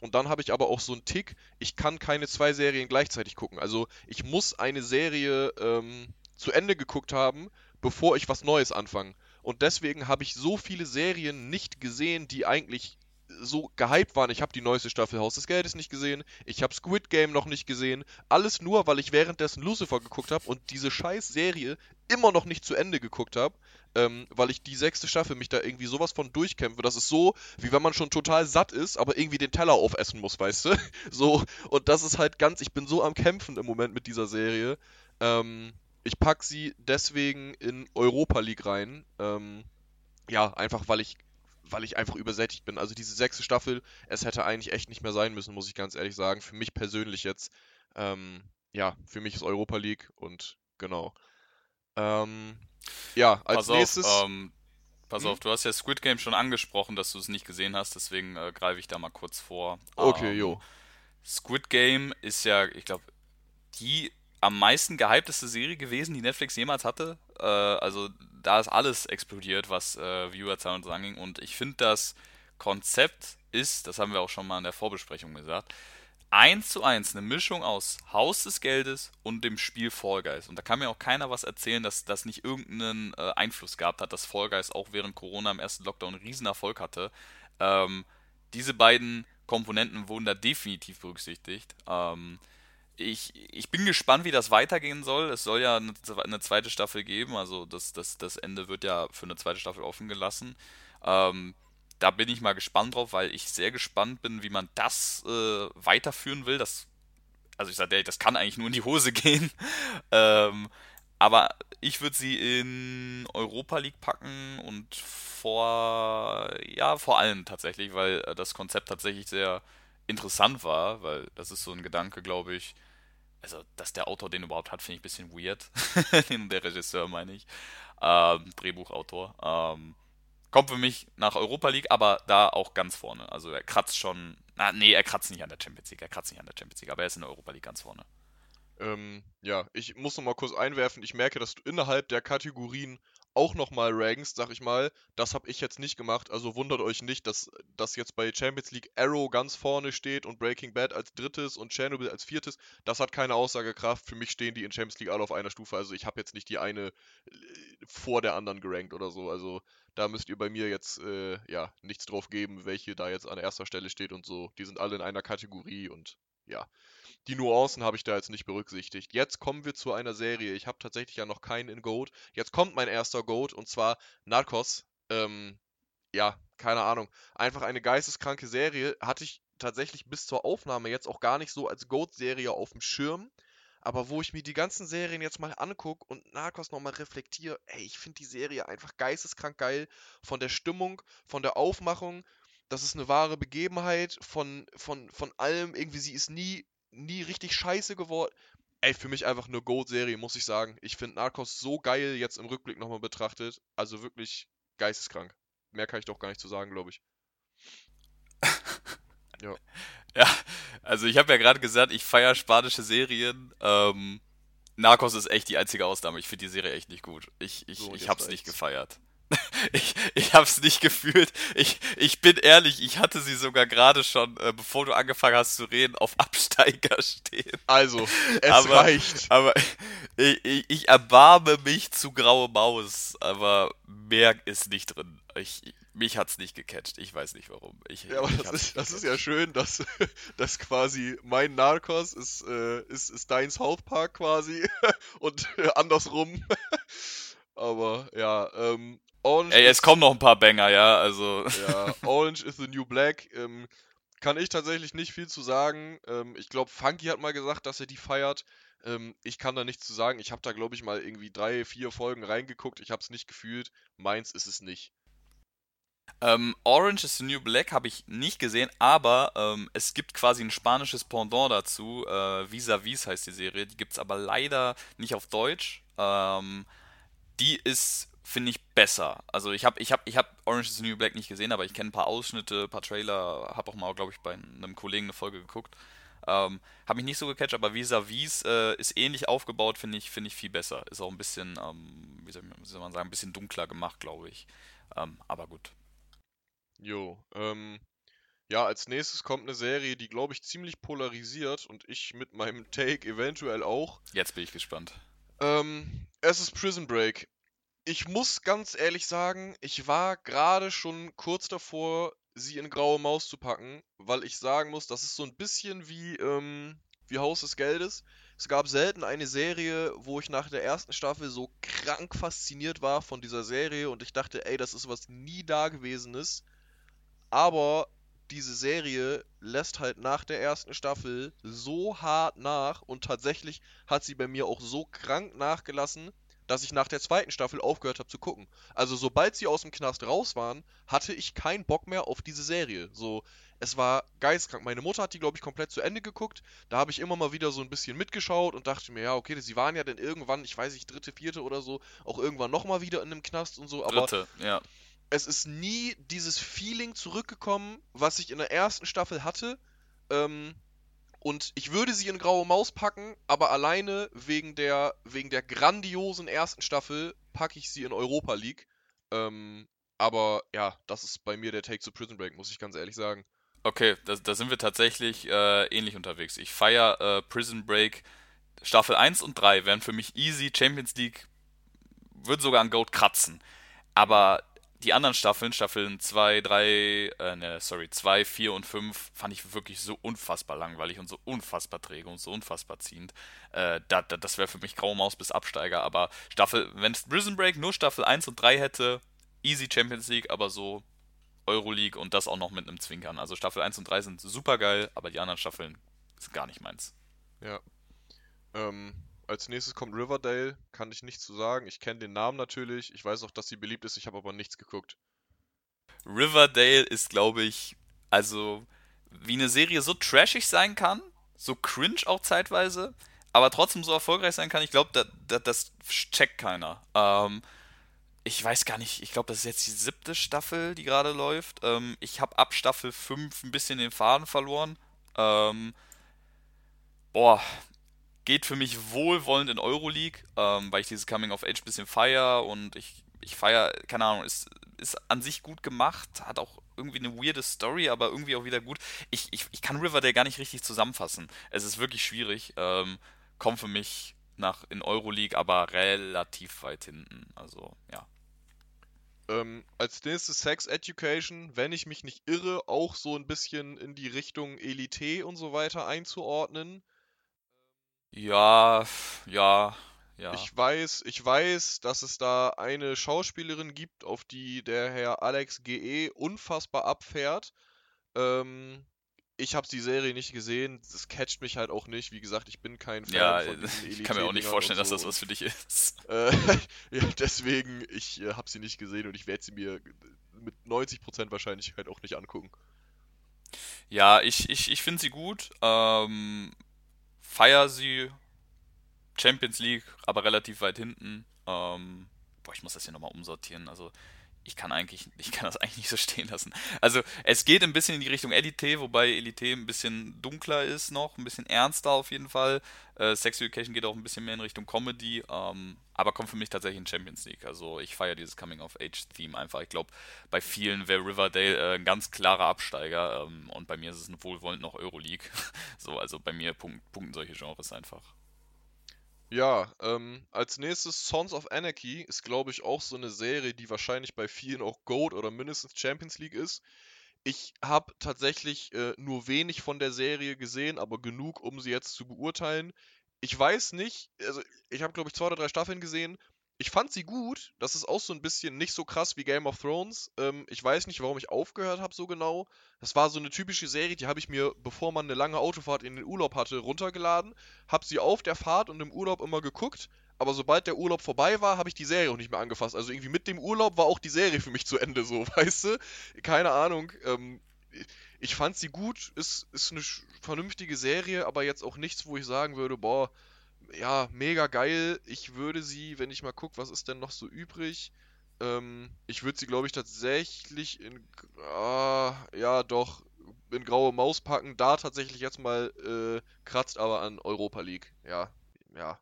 Und dann habe ich aber auch so einen Tick, ich kann keine zwei Serien gleichzeitig gucken. Also ich muss eine Serie ähm, zu Ende geguckt haben, bevor ich was Neues anfange. Und deswegen habe ich so viele Serien nicht gesehen, die eigentlich so gehypt waren. Ich habe die neueste Staffel Haus des Geldes nicht gesehen. Ich habe Squid Game noch nicht gesehen. Alles nur, weil ich währenddessen Lucifer geguckt habe und diese scheiß Serie immer noch nicht zu Ende geguckt habe. Ähm, weil ich die sechste Staffel mich da irgendwie sowas von durchkämpfe. Das ist so, wie wenn man schon total satt ist, aber irgendwie den Teller aufessen muss, weißt du? [LAUGHS] So, und das ist halt ganz, ich bin so am Kämpfen im Moment mit dieser Serie. Ähm, ich pack sie deswegen in Europa League rein. Ähm, ja, einfach weil ich weil ich einfach übersättigt bin. Also diese sechste Staffel, es hätte eigentlich echt nicht mehr sein müssen, muss ich ganz ehrlich sagen. Für mich persönlich jetzt, ähm, ja, für mich ist Europa League und genau. Ähm, ja, als pass nächstes. Auf, ähm, pass hm? auf, du hast ja Squid Game schon angesprochen, dass du es nicht gesehen hast, deswegen äh, greife ich da mal kurz vor. Okay, ähm, jo. Squid Game ist ja, ich glaube, die am meisten gehypteste Serie gewesen, die Netflix jemals hatte. Äh, also da ist alles explodiert, was äh, Viewerzahl und so anging. Und ich finde, das Konzept ist, das haben wir auch schon mal in der Vorbesprechung gesagt, eins zu eins eine Mischung aus Haus des Geldes und dem Spiel Fall Guys. Und da kann mir auch keiner was erzählen, dass das nicht irgendeinen äh, Einfluss gehabt hat, dass Fall Guys auch während Corona im ersten Lockdown einen riesen Erfolg hatte. Ähm, diese beiden Komponenten wurden da definitiv berücksichtigt. Ähm, ich, ich bin gespannt, wie das weitergehen soll. Es soll ja eine, zweite Staffel geben, also das, das, das Ende wird ja für eine zweite Staffel offen gelassen. Ähm, da bin ich mal gespannt drauf, weil ich sehr gespannt bin, wie man das äh, weiterführen will. Das, also ich sage, das kann eigentlich nur in die Hose [LAUGHS] gehen. ähm, aber ich würde sie in Europa League packen und vor, ja, vor allem tatsächlich, weil äh, das Konzept tatsächlich sehr interessant war, weil das ist so ein Gedanke, glaube ich, also, dass der Autor den überhaupt hat, finde ich ein bisschen weird. [LAUGHS] der Regisseur, meine ich. Ähm, Drehbuchautor. Ähm, kommt für mich nach Europa League, aber da auch ganz vorne. Also er kratzt schon. Na, nee, er kratzt nicht an der Champions League. Er kratzt nicht an der Champions League, aber er ist in der Europa League ganz vorne. Ähm, ja, ich muss noch mal kurz einwerfen. Ich merke, dass du innerhalb der Kategorien auch nochmal rankst, sag ich mal. Das habe ich jetzt nicht gemacht, also wundert euch nicht, dass das jetzt bei Champions League Arrow ganz vorne steht und Breaking Bad als drittes und Chernobyl als viertes. Das hat keine Aussagekraft. Für mich stehen die in Champions League alle auf einer Stufe. Also ich habe jetzt nicht die eine äh, vor der anderen gerankt oder so. Also da müsst ihr bei mir jetzt äh, ja nichts drauf geben, welche da jetzt an erster Stelle steht und so. Die sind alle in einer Kategorie und ja die Nuancen habe ich da jetzt nicht berücksichtigt. Jetzt kommen wir zu einer Serie. Ich habe tatsächlich ja noch keinen in Goat. Jetzt kommt mein erster Goat und zwar Narcos. Ähm, ja, keine Ahnung. Einfach eine geisteskranke Serie. Hatte ich tatsächlich bis zur Aufnahme jetzt auch gar nicht so als Goat-Serie auf dem Schirm. Aber wo ich mir die ganzen Serien jetzt mal angucke und Narcos nochmal reflektiere, ey, ich finde die Serie einfach geisteskrank geil. Von der Stimmung, von der Aufmachung. Das ist eine wahre Begebenheit. Von, von, von allem. Irgendwie, sie ist nie nie richtig scheiße geworden. Ey, für mich einfach eine Gold-Serie, muss ich sagen. Ich finde Narcos so geil jetzt im Rückblick nochmal betrachtet. Also wirklich geisteskrank. Mehr kann ich doch gar nicht zu sagen, glaube ich. [LAUGHS] ja. Ja, also ich habe ja gerade gesagt, ich feiere spanische Serien. Ähm, Narcos ist echt die einzige Ausnahme. Ich finde die Serie echt nicht gut. Ich, ich, so, ich hab's nicht gefeiert. [LAUGHS] ich, ich hab's nicht gefühlt. Ich, ich bin ehrlich, ich hatte sie sogar gerade schon, äh, bevor du angefangen hast zu reden, auf Absteiger [LAUGHS] stehen. Also, es aber, reicht. Aber ich, ich, ich erbarme mich zu graue Maus, aber mehr ist nicht drin. Ich, mich hat's nicht gecatcht. Ich weiß nicht warum. Ich, ja, aber das, ist, das ist ja schön, dass, [LAUGHS] dass quasi mein Narcos ist, äh, ist, ist dein South Park quasi und äh, andersrum. Aber ja, ähm, Orange. Ey, es kommen noch ein paar Banger, ja, also. Ja, Orange is the New Black. Ähm, kann ich tatsächlich nicht viel zu sagen. Ähm, ich glaube, Funky hat mal gesagt, dass er die feiert. Ähm, ich kann da nichts zu sagen. Ich habe da, glaube ich, mal irgendwie drei, vier Folgen reingeguckt. Ich habe es nicht gefühlt. Meins ist es nicht. Ähm, Orange is the New Black habe ich nicht gesehen, aber ähm, es gibt quasi ein spanisches Pendant dazu. Äh, Vis-a-vis heißt die Serie. Die gibt es aber leider nicht auf Deutsch. Ähm, die ist, finde ich, besser. Also ich habe ich hab, ich hab Orange is the New Black nicht gesehen, aber ich kenne ein paar Ausschnitte, ein paar Trailer, habe auch mal, glaube ich, bei einem Kollegen eine Folge geguckt. Ähm, habe mich nicht so gecatcht, aber Vis-a-vis äh, ist ähnlich aufgebaut, finde ich, finde ich viel besser. Ist auch ein bisschen, ähm, wie, soll man sagen, ein bisschen dunkler gemacht, glaube ich. Ähm, aber gut. Jo, ähm, ja, als nächstes kommt eine Serie, die, glaube ich, ziemlich polarisiert und ich mit meinem [LAUGHS] Take eventuell auch. Jetzt bin ich gespannt. Ähm, es ist Prison Break. Ich muss ganz ehrlich sagen, ich war gerade schon kurz davor, sie in Graue Maus zu packen, weil ich sagen muss, das ist so ein bisschen wie, ähm, wie Haus des Geldes. Es gab selten eine Serie, wo ich nach der ersten Staffel so krank fasziniert war von dieser Serie und ich dachte, ey, das ist was nie dagewesenes. Aber diese Serie lässt halt nach der ersten Staffel so hart nach und tatsächlich hat sie bei mir auch so krank nachgelassen, dass ich nach der zweiten Staffel aufgehört habe zu gucken. Also sobald sie aus dem Knast raus waren, hatte ich keinen Bock mehr auf diese Serie. So, es war geistkrank. Meine Mutter hat die, glaube ich, komplett zu Ende geguckt. Da habe ich immer mal wieder so ein bisschen mitgeschaut und dachte mir, ja, okay, sie waren ja dann irgendwann, ich weiß nicht, dritte, vierte oder so, auch irgendwann nochmal wieder in einem Knast und so. Aber Dritte, ja. es ist nie dieses Feeling zurückgekommen, was ich in der ersten Staffel hatte. Ähm, und ich würde sie in Graue Maus packen, aber alleine wegen der, wegen der grandiosen ersten Staffel packe ich sie in Europa League. Ähm, aber ja, das ist bei mir der Take zu Prison Break, muss ich ganz ehrlich sagen. Okay, da, da sind wir tatsächlich äh, ähnlich unterwegs. Ich feiere äh, Prison Break Staffel 1 und 3 wären für mich easy. Champions League würde sogar an Goat kratzen. Aber die anderen Staffeln, Staffeln 2, 3, äh, ne, sorry, 2, 4 und 5, fand ich wirklich so unfassbar langweilig und so unfassbar träge und so unfassbar ziehend. Äh, da, da, das wäre für mich Graue Maus bis Absteiger. Aber Staffel, wenn es Prison Break nur Staffel 1 und 3 hätte, easy Champions League, aber so Euroleague und das auch noch mit einem Zwinkern. Also Staffel 1 und 3 sind super geil, aber die anderen Staffeln sind gar nicht meins. Ja. Ähm, als nächstes kommt Riverdale, kann ich nichts zu sagen. Ich kenne den Namen natürlich, ich weiß auch, dass sie beliebt ist, ich habe aber nichts geguckt. Riverdale ist, glaube ich, also wie eine Serie so trashig sein kann, so cringe auch zeitweise, aber trotzdem so erfolgreich sein kann, ich glaube, da, da, das checkt keiner. Ähm, ich weiß gar nicht, ich glaube, das ist jetzt die siebte Staffel, die gerade läuft. Ähm, ich habe ab Staffel 5 ein bisschen den Faden verloren. Ähm, boah, geht für mich wohlwollend in Euroleague, ähm, weil ich dieses Coming of Age bisschen feier und ich, ich feier, keine Ahnung, ist, ist an sich gut gemacht, hat auch irgendwie eine weirde Story, aber irgendwie auch wieder gut. Ich, ich, ich kann Riverdale gar nicht richtig zusammenfassen. Es ist wirklich schwierig. Ähm, kommt für mich nach in Euroleague, aber relativ weit hinten. Also, ja. Ähm, als nächstes Sex Education, wenn ich mich nicht irre, auch so ein bisschen in die Richtung Elite und so weiter einzuordnen. Ja, ja, ja. Ich weiß, ich weiß, dass es da eine Schauspielerin gibt, auf die der Herr Alex GE unfassbar abfährt. Ähm, ich habe die Serie nicht gesehen, das catcht mich halt auch nicht. Wie gesagt, ich bin kein Fan Ja, von diesen [LAUGHS] ich kann mir auch nicht vorstellen, und dass das so. was für dich ist. Äh, [LAUGHS] ja, deswegen, ich äh, habe sie nicht gesehen und ich werde sie mir mit 90% Wahrscheinlichkeit auch nicht angucken. Ja, ich, ich, ich finde sie gut. Ähm, feier sie. Champions League, aber relativ weit hinten. Ähm, boah, ich muss das hier nochmal umsortieren. Also, ich kann eigentlich, ich kann das [LAUGHS] eigentlich nicht so stehen lassen. Also, es geht ein bisschen in die Richtung Elite, wobei Elite ein bisschen dunkler ist noch, ein bisschen ernster auf jeden Fall. Äh, Sex Education geht auch ein bisschen mehr in Richtung Comedy, ähm, aber kommt für mich tatsächlich in Champions League. Also, ich feiere dieses Coming-of-Age-Theme einfach. Ich glaube, bei vielen wäre Riverdale äh, ein ganz klarer Absteiger ähm, und bei mir ist es wohlwollend noch Euroleague. [LAUGHS] so, also bei mir punkt, punkten solche Genres einfach. Ja, ähm, als nächstes Sons of Anarchy ist, glaube ich, auch so eine Serie, die wahrscheinlich bei vielen auch GOAT oder mindestens Champions League ist. Ich habe tatsächlich äh, nur wenig von der Serie gesehen, aber genug, um sie jetzt zu beurteilen. Ich weiß nicht, also ich habe, glaube ich, zwei oder drei Staffeln gesehen. Ich fand sie gut. Das ist auch so ein bisschen nicht so krass wie Game of Thrones. Ähm, ich weiß nicht, warum ich aufgehört habe so genau. Das war so eine typische Serie, die habe ich mir, bevor man eine lange Autofahrt in den Urlaub hatte, runtergeladen. Hab sie auf der Fahrt und im Urlaub immer geguckt. Aber sobald der Urlaub vorbei war, habe ich die Serie auch nicht mehr angefasst. Also irgendwie mit dem Urlaub war auch die Serie für mich zu Ende, so, [LAUGHS] weißt du? Keine Ahnung. Ähm, ich fand sie gut. Ist, ist eine vernünftige Serie, aber jetzt auch nichts, wo ich sagen würde, boah, ja, mega geil. Ich würde sie, wenn ich mal gucke, was ist denn noch so übrig? Ähm, ich würde sie, glaube ich, tatsächlich in. Ah, ja, doch. In graue Maus packen. Da tatsächlich jetzt mal äh, kratzt aber an Europa League. Ja, ja.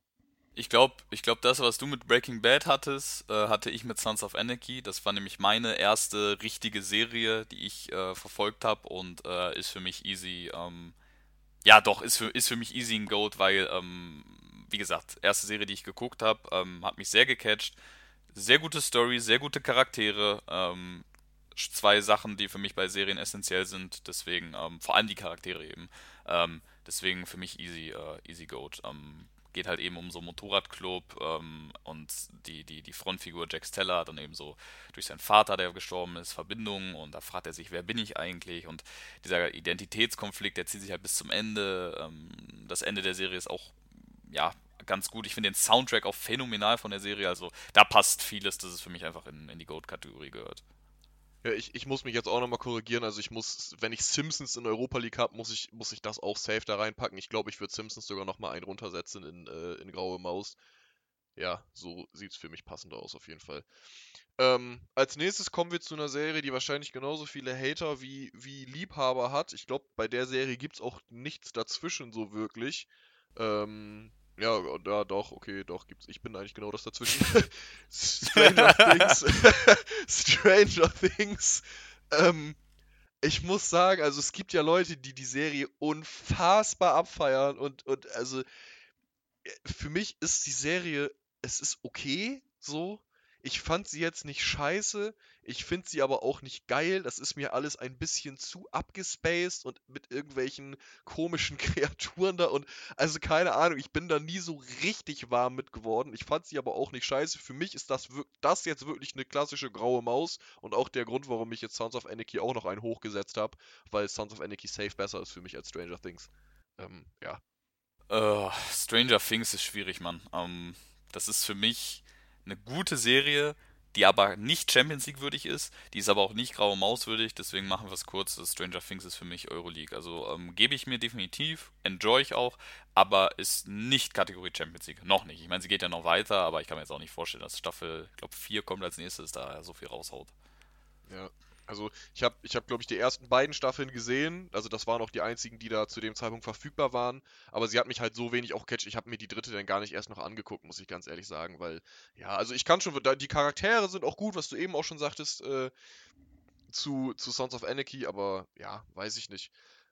Ich glaube, ich glaub, das, was du mit Breaking Bad hattest, äh, hatte ich mit Sons of Anarchy. Das war nämlich meine erste richtige Serie, die ich äh, verfolgt habe und äh, ist für mich easy. Ähm, ja, doch, ist für, ist für mich easy ein Goat, weil ähm, wie gesagt, erste Serie, die ich geguckt habe, ähm, hat mich sehr gecatcht. Sehr gute Story, sehr gute Charaktere. Ähm, zwei Sachen, die für mich bei Serien essentiell sind. Deswegen, ähm, vor allem die Charaktere eben. Ähm, deswegen für mich easy, äh, easy goat. Ähm, geht halt eben um so Motorradclub ähm, und die, die, die Frontfigur Jack Steller hat dann eben so durch seinen Vater, der gestorben ist, Verbindungen und da fragt er sich, wer bin ich eigentlich? Und dieser Identitätskonflikt, der zieht sich halt bis zum Ende. Das Ende der Serie ist auch ja, ganz gut. Ich finde den Soundtrack auch phänomenal von der Serie. Also da passt vieles, dass es für mich einfach in, in die Goat-Kategorie gehört. Ja, ich, ich muss mich jetzt auch nochmal korrigieren. Also ich muss, wenn ich Simpsons in Europa League habe, muss ich, muss ich das auch safe da reinpacken. Ich glaube, ich würde Simpsons sogar nochmal einen runtersetzen in, äh, in Graue Maus. Ja, so sieht es für mich passender aus auf jeden Fall. Ähm, als nächstes kommen wir zu einer Serie, die wahrscheinlich genauso viele Hater wie, wie Liebhaber hat. Ich glaube, bei der Serie gibt es auch nichts dazwischen so wirklich. Ähm, ja, ja, doch, okay, doch, gibt's. Ich bin eigentlich genau das dazwischen. [LAUGHS] Stranger Things. [LAUGHS] Stranger Things. Ähm, ich muss sagen, also es gibt ja Leute, die die Serie unfassbar abfeiern und, und also für mich ist die Serie, es ist okay, so. Ich fand sie jetzt nicht scheiße. Ich finde sie aber auch nicht geil. Das ist mir alles ein bisschen zu abgespaced und mit irgendwelchen komischen [LAUGHS] Kreaturen da und also keine Ahnung, ich bin da nie so richtig warm mit geworden. Ich fand sie aber auch nicht scheiße. Für mich ist das, das jetzt wirklich eine klassische graue Maus und auch der Grund, warum ich jetzt Sons of Anarchy auch noch einen hochgesetzt habe, weil Sons of Anarchy safe besser ist für mich als Stranger Things. Ähm, ja. Uh, Stranger Things ist schwierig, Mann. Um, ähm, das ist für mich eine gute Serie, die aber nicht Champions League würdig ist. Die ist aber auch nicht graue Maus würdig, deswegen machen wir es kurz. Stranger Things ist für mich Euroleague. Also ähm, gebe ich mir definitiv, enjoy ich auch, aber ist nicht Kategorie Champions League. Noch nicht. Ich meine, sie geht ja noch weiter, aber ich kann mir jetzt auch nicht vorstellen, dass Staffel, ich glaube, 4 kommt als nächstes, da so viel raushaut. Ja, also ich habe, ich hab, glaube ich, die ersten beiden Staffeln gesehen. Also das waren auch die einzigen, die da zu dem Zeitpunkt verfügbar waren. Aber sie hat mich halt so wenig auch catch. Ich habe mir die dritte dann gar nicht erst noch angeguckt, muss ich ganz ehrlich sagen. Weil, ja, also ich kann schon, die Charaktere sind auch gut, was du eben auch schon sagtest, äh, zu, zu Sons of Anarchy. Aber ja, weiß ich nicht.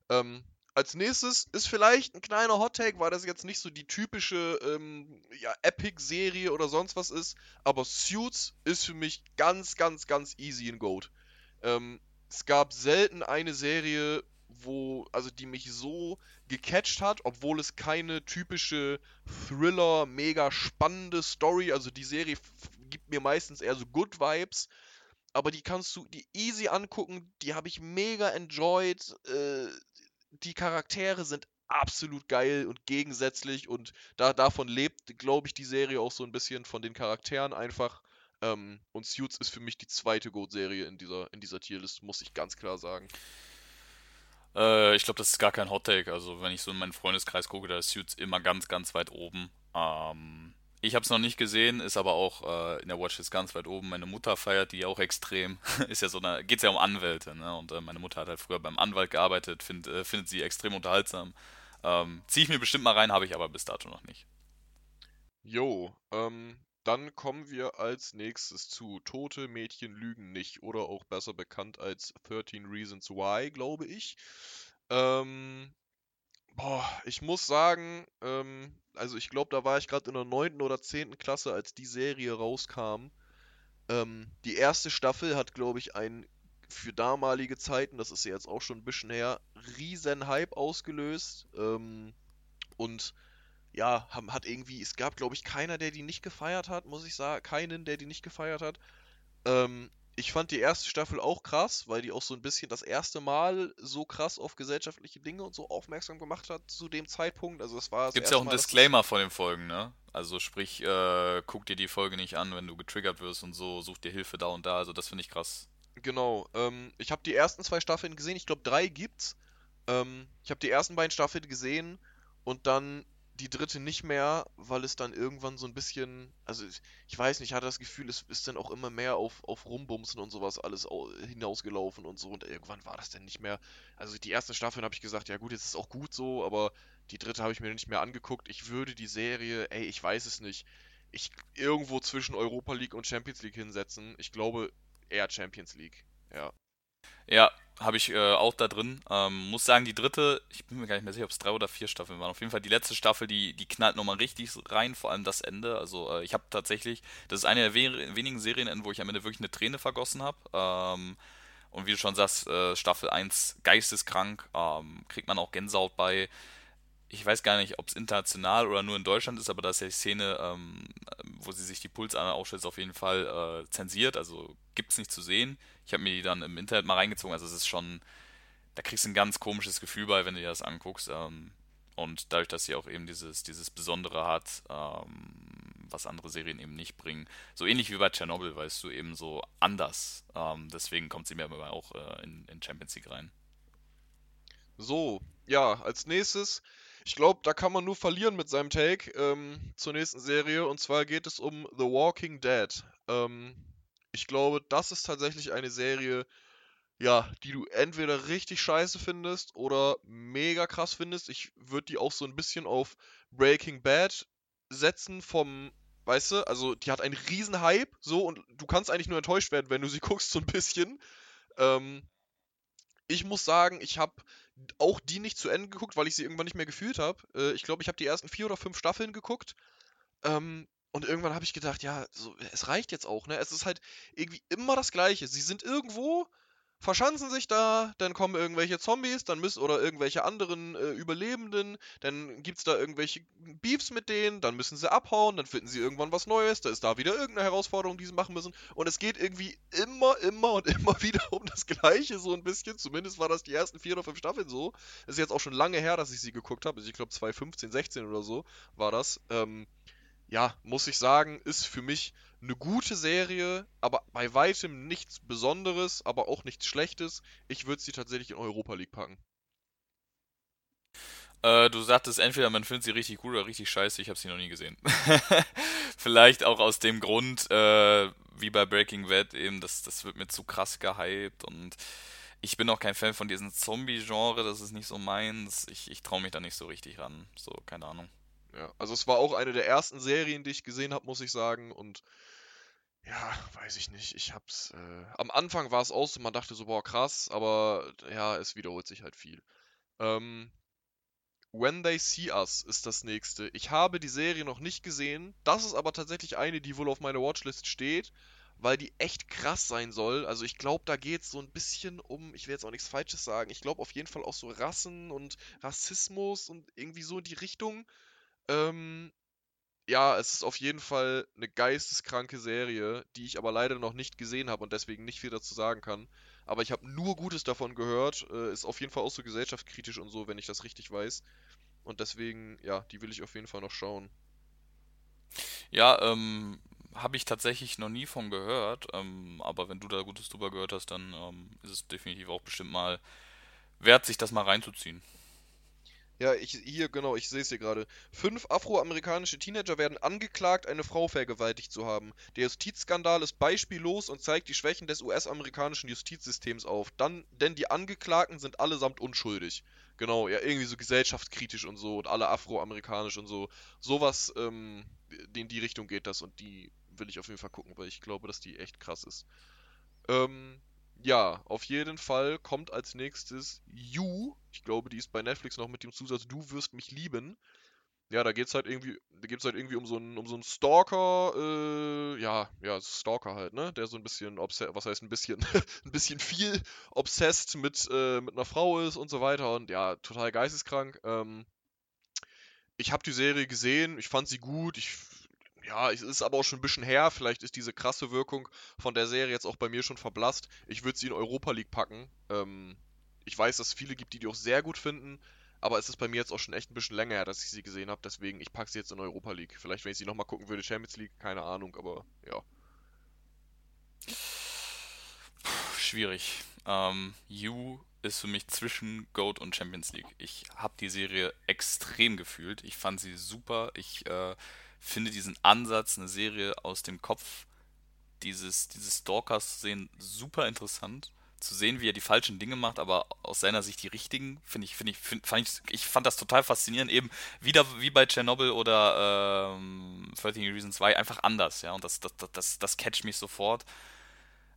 Ähm, als nächstes ist vielleicht ein kleiner Hot-Take, weil das jetzt nicht so die typische ähm, ja, Epic-Serie oder sonst was ist. Aber Suits ist für mich ganz, ganz, ganz easy in Goat. Ähm, es gab selten eine Serie, wo, also die mich so gecatcht hat, obwohl es keine typische Thriller, mega spannende Story, also die Serie gibt mir meistens eher so Good Vibes, aber die kannst du die easy angucken, die habe ich mega enjoyed, äh, die Charaktere sind absolut geil und gegensätzlich und da davon lebt, glaube ich, die Serie auch so ein bisschen von den Charakteren einfach ähm, und Suits ist für mich die zweite Goat-Serie in dieser, in dieser Tierlist, muss ich ganz klar sagen. Äh, ich glaube, das ist gar kein Hot-Take. Also, wenn ich so in meinen Freundeskreis gucke, da ist Suits immer ganz, ganz weit oben. Ähm, ich habe es noch nicht gesehen, ist aber auch äh, in der Watchlist ganz weit oben. Meine Mutter feiert die auch extrem. [LAUGHS] ist ja so eine, geht ja um Anwälte, ne? Und äh, meine Mutter hat halt früher beim Anwalt gearbeitet, find, äh, findet sie extrem unterhaltsam. Ähm, Ziehe ich mir bestimmt mal rein, habe ich aber bis dato noch nicht. Jo, ähm, dann kommen wir als nächstes zu Tote Mädchen lügen nicht oder auch besser bekannt als 13 Reasons Why, glaube ich. Ähm, boah, ich muss sagen, ähm, also ich glaube, da war ich gerade in der 9. oder 10. Klasse, als die Serie rauskam. Ähm, die erste Staffel hat, glaube ich, einen für damalige Zeiten, das ist ja jetzt auch schon ein bisschen her, riesen Hype ausgelöst. Ähm, und ja, haben, hat irgendwie, es gab, glaube ich, keiner, der die nicht gefeiert hat, muss ich sagen. Keinen, der die nicht gefeiert hat. Ähm, ich fand die erste Staffel auch krass, weil die auch so ein bisschen das erste Mal so krass auf gesellschaftliche Dinge und so aufmerksam gemacht hat zu dem Zeitpunkt. Also es war das Gibt's ja auch einen Mal, Disclaimer vor den Folgen, ne? Also sprich, äh, guck dir die Folge nicht an, wenn du getriggert wirst und so, such dir Hilfe da und da. Also das finde ich krass. Genau. Ähm, ich habe die ersten zwei Staffeln gesehen. Ich glaube drei gibt's. Ähm, ich habe die ersten beiden Staffeln gesehen und dann die dritte nicht mehr, weil es dann irgendwann so ein bisschen, also ich, ich weiß nicht, ich hatte das Gefühl, es ist dann auch immer mehr auf, auf Rumbumsen und sowas alles hinausgelaufen und so und irgendwann war das dann nicht mehr. Also die ersten Staffeln habe ich gesagt, ja gut, jetzt ist es auch gut so, aber die dritte habe ich mir nicht mehr angeguckt. Ich würde die Serie, ey, ich weiß es nicht, ich irgendwo zwischen Europa League und Champions League hinsetzen. Ich glaube eher Champions League, ja. Ja, habe ich äh, auch da drin. Ähm, muss sagen, die dritte, ich bin mir gar nicht mehr sicher, ob es drei oder vier Staffeln waren. Auf jeden Fall die letzte Staffel, die, die knallt nochmal richtig rein, vor allem das Ende. Also äh, ich habe tatsächlich, das ist eine der we wenigen Serien, wo ich am Ende wirklich eine Träne vergossen habe. Ähm, und wie du schon sagst, äh, Staffel 1 geisteskrank, ähm, kriegt man auch Gänsehaut bei ich weiß gar nicht, ob es international oder nur in Deutschland ist, aber da ist ja die Szene, ähm, wo sie sich die Pulsader aufstellt, auf jeden Fall äh, zensiert, also gibt es nicht zu sehen. Ich habe mir die dann im Internet mal reingezogen, also es ist schon, da kriegst du ein ganz komisches Gefühl bei, wenn du dir das anguckst. Ähm, und dadurch, dass sie auch eben dieses, dieses Besondere hat, ähm, was andere Serien eben nicht bringen, so ähnlich wie bei Tschernobyl, weißt du, eben so anders. Ähm, deswegen kommt sie mir aber auch äh, in, in Champions League rein. So, ja, als nächstes ich glaube, da kann man nur verlieren mit seinem Take ähm, zur nächsten Serie. Und zwar geht es um The Walking Dead. Ähm, ich glaube, das ist tatsächlich eine Serie, ja, die du entweder richtig scheiße findest oder mega krass findest. Ich würde die auch so ein bisschen auf Breaking Bad setzen vom, weißt du, also die hat einen riesen Hype, so, und du kannst eigentlich nur enttäuscht werden, wenn du sie [LAUGHS] guckst, so ein bisschen. Ähm, ich muss sagen, ich habe auch die nicht zu Ende geguckt, weil ich sie irgendwann nicht mehr gefühlt habe. Äh, ich glaube, ich habe die ersten vier oder fünf Staffeln geguckt. Ähm, und irgendwann habe ich gedacht, ja, so, es reicht jetzt auch, ne? Es ist halt irgendwie immer das Gleiche. Sie sind irgendwo, verschanzen sich da, dann kommen irgendwelche Zombies, dann müssen oder irgendwelche anderen äh, Überlebenden, dann gibt es da irgendwelche Beefs mit denen, dann müssen sie abhauen, dann finden sie irgendwann was Neues, da ist da wieder irgendeine Herausforderung, die sie machen müssen. Und es geht irgendwie immer, immer und immer [LAUGHS] wieder um das Gleiche, so ein bisschen. Zumindest war das die ersten vier oder fünf Staffeln so. Es ist jetzt auch schon lange her, dass ich sie geguckt habe. Also ich glaube 2015, 16 oder so war das. Ähm, ja, muss ich sagen, ist für mich eine gute Serie, aber bei weitem nichts Besonderes, aber auch nichts Schlechtes. Ich würde sie tatsächlich in Europa League packen. Äh, du sagtest entweder man findet sie richtig gut oder richtig scheiße. Ich habe sie noch nie gesehen. [LAUGHS] Vielleicht auch aus dem Grund, äh, wie bei Breaking Bad eben, das, das wird mir zu krass gehypt und ich bin auch kein Fan von diesem Zombie-Genre. Das ist nicht so meins. Ich, ich traue mich da nicht so richtig ran. So, keine Ahnung. Ja, also es war auch eine der ersten Serien, die ich gesehen habe, muss ich sagen. Und ja, weiß ich nicht. Ich hab's. Äh, am Anfang war es auch so, man dachte so, boah, krass, aber ja, es wiederholt sich halt viel. Ähm, When They See Us ist das nächste. Ich habe die Serie noch nicht gesehen. Das ist aber tatsächlich eine, die wohl auf meiner Watchlist steht, weil die echt krass sein soll. Also ich glaube, da geht es so ein bisschen um, ich will jetzt auch nichts Falsches sagen, ich glaube auf jeden Fall auch so Rassen und Rassismus und irgendwie so in die Richtung. Ähm, ja, es ist auf jeden Fall eine geisteskranke Serie, die ich aber leider noch nicht gesehen habe und deswegen nicht viel dazu sagen kann. Aber ich habe nur Gutes davon gehört. Äh, ist auf jeden Fall auch so gesellschaftskritisch und so, wenn ich das richtig weiß. Und deswegen, ja, die will ich auf jeden Fall noch schauen. Ja, ähm, habe ich tatsächlich noch nie von gehört. Ähm, aber wenn du da Gutes drüber gehört hast, dann ähm, ist es definitiv auch bestimmt mal wert, sich das mal reinzuziehen. Ja, ich, hier, genau, ich sehe es hier gerade. Fünf afroamerikanische Teenager werden angeklagt, eine Frau vergewaltigt zu haben. Der Justizskandal ist beispiellos und zeigt die Schwächen des US-amerikanischen Justizsystems auf. Dann, denn die Angeklagten sind allesamt unschuldig. Genau, ja, irgendwie so gesellschaftskritisch und so und alle afroamerikanisch und so. Sowas, ähm, in die Richtung geht das und die will ich auf jeden Fall gucken, weil ich glaube, dass die echt krass ist. Ähm, ja, auf jeden Fall kommt als nächstes You. Ich glaube, die ist bei Netflix noch mit dem Zusatz Du wirst mich lieben. Ja, da geht's halt irgendwie, da geht's halt irgendwie um so einen, um so einen Stalker, äh, ja, ja, Stalker halt, ne? Der so ein bisschen, was heißt ein bisschen, [LAUGHS] ein bisschen viel obsessed mit, äh, mit einer Frau ist und so weiter und ja, total geisteskrank. Ähm, ich habe die Serie gesehen, ich fand sie gut, ich ja, es ist aber auch schon ein bisschen her. Vielleicht ist diese krasse Wirkung von der Serie jetzt auch bei mir schon verblasst. Ich würde sie in Europa League packen. Ähm, ich weiß, dass es viele gibt, die die auch sehr gut finden. Aber es ist bei mir jetzt auch schon echt ein bisschen länger her, dass ich sie gesehen habe. Deswegen, ich packe sie jetzt in Europa League. Vielleicht, wenn ich sie nochmal gucken würde, Champions League, keine Ahnung. Aber ja. Schwierig. Ähm, You ist für mich zwischen Goat und Champions League. Ich habe die Serie extrem gefühlt. Ich fand sie super. Ich äh, finde diesen Ansatz, eine Serie aus dem Kopf dieses, dieses Stalkers zu sehen, super interessant. Zu sehen, wie er die falschen Dinge macht, aber aus seiner Sicht die richtigen, finde ich, finde ich, find, fand ich, ich fand das total faszinierend. Eben wieder wie bei Chernobyl oder ähm, 13 Reasons 2, einfach anders, ja. Und das, das, das, das catcht mich sofort.